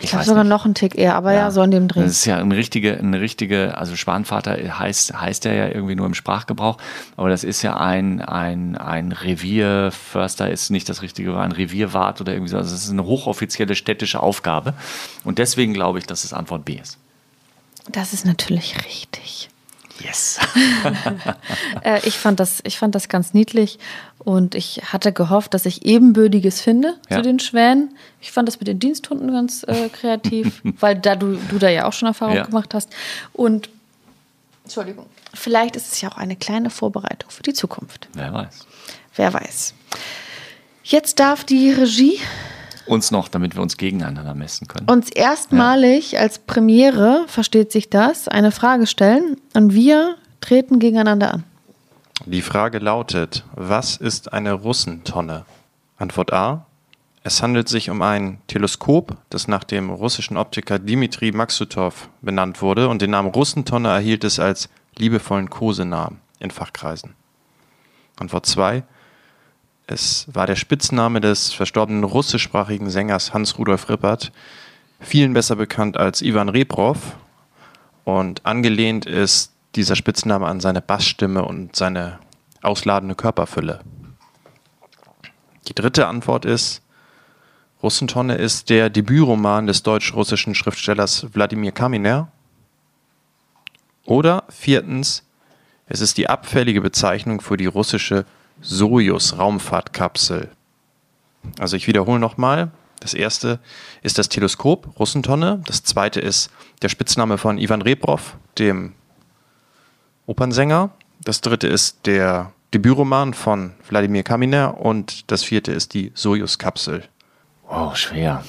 Ich glaube sogar noch einen Tick eher, aber ja, so in dem Dreh. Das ist ja eine richtige, eine richtige, also Schwanvater heißt, heißt er ja irgendwie nur im Sprachgebrauch, aber das ist ja ein, ein, ein Revierförster, ist nicht das richtige, ein Revierwart oder irgendwie so. Also das ist eine hochoffizielle städtische Aufgabe. Und deswegen glaube ich, dass es Antwort B ist. Das ist natürlich richtig. Yes. <laughs> Äh, ich, fand das, ich fand das ganz niedlich und ich hatte gehofft, dass ich Ebenbürtiges finde Ja. zu den Schwänen. Ich fand das mit den Diensthunden ganz äh, kreativ, <laughs> weil da du, du da ja auch schon Erfahrung Ja. gemacht hast. Und Entschuldigung, vielleicht ist es ja auch eine kleine Vorbereitung für die Zukunft. Wer weiß. Wer weiß. Jetzt darf die Regie Uns noch, damit wir uns gegeneinander messen können. uns erstmalig als Premiere, versteht sich das, eine Frage stellen und wir treten gegeneinander an. Die Frage lautet, was ist eine Russentonne? Antwort A. Es handelt sich um ein Teleskop, das nach dem russischen Optiker Dmitri Maksutov benannt wurde und den Namen Russentonne erhielt es als liebevollen Kosenamen in Fachkreisen. Antwort 2. Es war der Spitzname des verstorbenen russischsprachigen Sängers Hans-Rudolf Rippert, vielen besser bekannt als Ivan Reprov, und angelehnt ist dieser Spitzname an seine Bassstimme und seine ausladende Körperfülle. Die dritte Antwort ist, Russentonne ist der Debütroman des deutsch-russischen Schriftstellers Wladimir Kaminer. Oder viertens, es ist die abfällige Bezeichnung für die russische Sojus-Raumfahrtkapsel. Also ich wiederhole nochmal. Das erste ist das Teleskop, Russentonne. Das zweite ist der Spitzname von Ivan Reprov, dem Opernsänger. Das dritte ist der Debütroman von Wladimir Kaminer. Und das vierte ist die Sojus-Kapsel. Wow, schwer.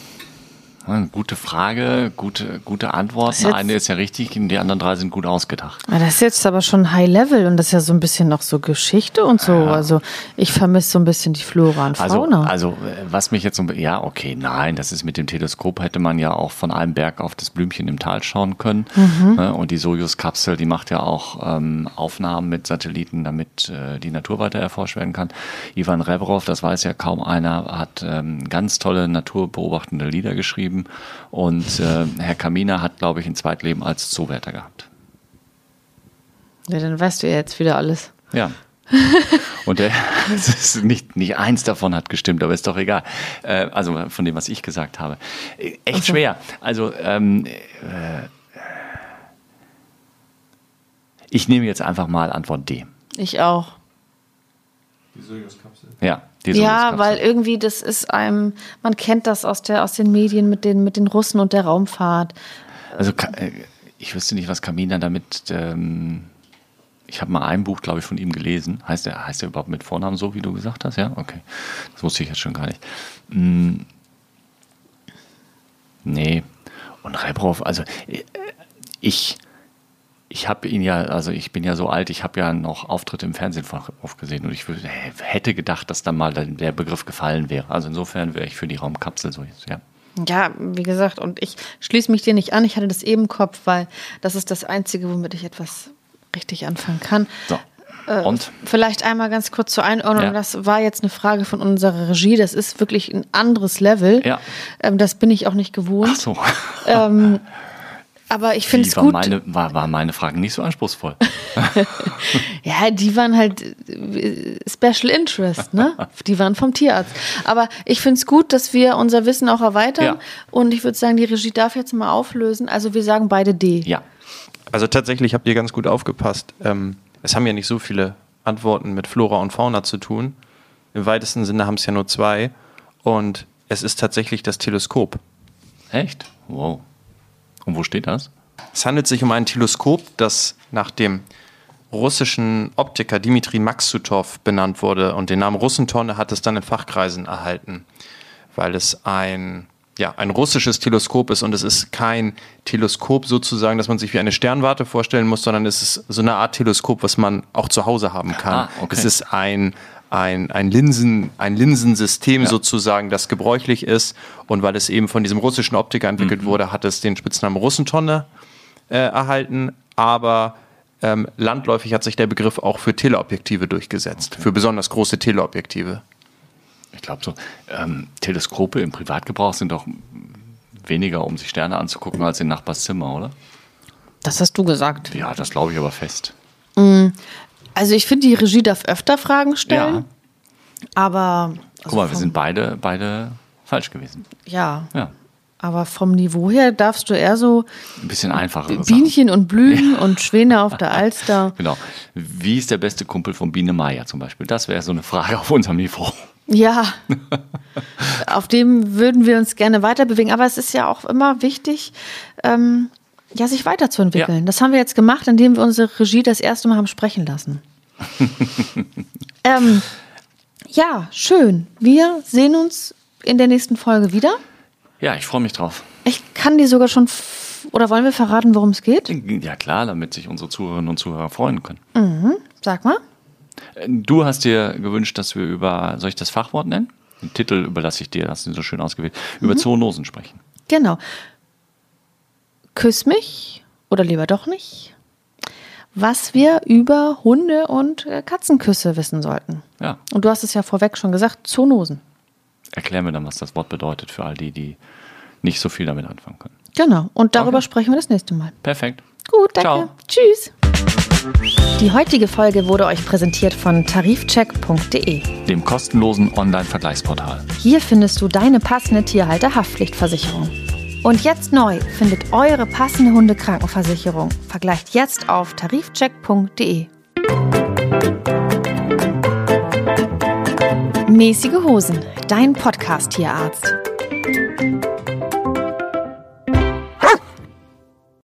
Ja, Gute Frage, gute, gute Antworten. jetzt- Eine ist ja richtig und die anderen drei sind gut ausgedacht. Das ist jetzt aber schon High Level und das ist ja so ein bisschen noch so Geschichte und so. Also ich vermisse so ein bisschen die Flora und Also, Fauna. also äh, was mich jetzt so, ja, okay, nein, das ist mit dem Teleskop hätte man ja auch von einem Berg auf das Blümchen im Tal schauen können. Ne? Und die Sojus-Kapsel, die macht ja auch ähm, Aufnahmen mit Satelliten, damit äh, die Natur weiter erforscht werden kann. Ivan Rebrov, das weiß ja kaum einer, hat ähm, ganz tolle naturbeobachtende Lieder geschrieben. Und äh, Herr Kaminer hat, glaube ich, ein Zweitleben als Zoowärter gehabt. ja, dann weißt du ja jetzt wieder alles. Ja. Und der, <laughs> <laughs> ist nicht, nicht eins davon hat gestimmt, aber ist doch egal. Äh, also von dem, was ich gesagt habe. Äh, Echt schwer. Also ähm, äh, ich nehme jetzt einfach mal Antwort D. Ich auch. Ja, die Ja, Sojuskapsel. weil irgendwie das ist einem, man kennt das aus, der, aus den Medien mit den, mit den Russen und der Raumfahrt. Also äh, ich wüsste nicht, was Kaminer damit. Ähm, ich habe mal ein Buch, glaube ich, von ihm gelesen. Heißt er, heißt er überhaupt mit Vornamen so, wie du gesagt hast? Ja, okay. Das wusste ich jetzt schon gar nicht. Mm, nee. Und Rebrov, also äh, ich, ich habe ihn ja, also ich bin ja so alt, ich habe ja noch Auftritte im Fernsehen Rebrov gesehen und ich hätte gedacht, dass da mal der- Begriff gefallen wäre. Also insofern wäre ich für die Raumkapsel so jetzt, ja. Ja, wie gesagt, und ich schließe mich dir nicht an. Ich hatte das eben im Kopf, weil das ist das Einzige, womit ich etwas richtig anfangen kann. So. Und? Vielleicht einmal ganz kurz zur Einordnung. Ja. Das war jetzt eine Frage von unserer Regie. Das ist wirklich ein anderes Level. Ja. Ähm, das bin ich auch nicht gewohnt. Ach so. <laughs> Aber ich finde es war gut. Meine, war, war meine Frage nicht so anspruchsvoll. <laughs> Ja, die waren halt äh, Special Interest, ne? Die waren vom Tierarzt. Aber ich finde es gut, dass wir unser Wissen auch erweitern. Ja. Und ich würde sagen, die Regie darf jetzt mal auflösen. Also wir sagen beide D. Ja. Also tatsächlich habt ihr ganz gut aufgepasst. Ähm, es haben ja nicht so viele Antworten mit Flora und Fauna zu tun. Im weitesten Sinne haben es ja nur zwei. Und es ist tatsächlich das Teleskop. Echt? Wow. Und wo steht das? Es handelt sich um ein Teleskop, das nach dem russischen Optiker Dimitri Maksutov benannt wurde. Und den Namen Russentonne hat es dann in Fachkreisen erhalten, weil es ein, ja, ein russisches Teleskop ist. Und es ist kein Teleskop sozusagen, das man sich wie eine Sternwarte vorstellen muss, sondern es ist so eine Art Teleskop, was man auch zu Hause haben kann. Ah, okay. Es ist ein, ein, ein, Linsen, ein Linsensystem Ja. sozusagen, das gebräuchlich ist. Und weil es eben von diesem russischen Optiker Mhm. entwickelt wurde, hat es den Spitznamen Russentonne äh, erhalten, aber ähm, landläufig hat sich der Begriff auch für Teleobjektive durchgesetzt, für besonders große Teleobjektive. Ich glaube so. Ähm, Teleskope im Privatgebrauch sind doch weniger, um sich Sterne anzugucken, als in Nachbars Zimmer, oder? Das hast du gesagt. Ja, das glaube ich aber fest. Also ich finde, die Regie darf öfter Fragen stellen. Ja. Aber. Guck mal, wir vom- sind beide, beide falsch gewesen. Ja. Ja. Aber vom Niveau her darfst du eher so Ein bisschen einfacher. Bienchen und Blühen und Schwäne auf der Alster. <laughs> Genau. Wie ist der beste Kumpel von Biene Maya zum Beispiel? Das wäre so eine Frage auf unserem Niveau. Ja, <laughs> auf dem würden wir uns gerne weiter bewegen. Aber es ist ja auch immer wichtig, ähm, ja, sich weiterzuentwickeln. Ja. Das haben wir jetzt gemacht, indem wir unsere Regie das erste Mal haben sprechen lassen. <laughs> ähm, ja, schön. Wir sehen uns in der nächsten Folge wieder. Ja, ich freue mich drauf. Ich kann dir sogar schon, oder wollen wir verraten, worum es geht? Ja klar, damit sich unsere Zuhörerinnen und Zuhörer freuen können. Sag mal. Du hast dir gewünscht, dass wir über, soll ich das Fachwort nennen? Den Titel überlasse ich dir, hast du so schön ausgewählt. Über Zoonosen sprechen. Genau. Küss mich oder lieber doch nicht. Was wir über Hunde und äh, Katzenküsse wissen sollten. Ja, Und du hast es ja vorweg schon gesagt, Zoonosen. erklär mir dann, was das Wort bedeutet für all die, die nicht so viel damit anfangen können. Genau. Und darüber Okay. sprechen wir das nächste Mal. Perfekt. Gut, danke. Ciao. Tschüss. Die heutige Folge wurde euch präsentiert von tarifcheck.de. Dem kostenlosen Online-Vergleichsportal. Hier findest du deine passende Tierhalter-Haftpflichtversicherung. Und jetzt neu, findet eure passende Hundekrankenversicherung. Vergleicht jetzt auf tarifcheck.de. Mäßige Hosen, dein Podcast-Tierarzt.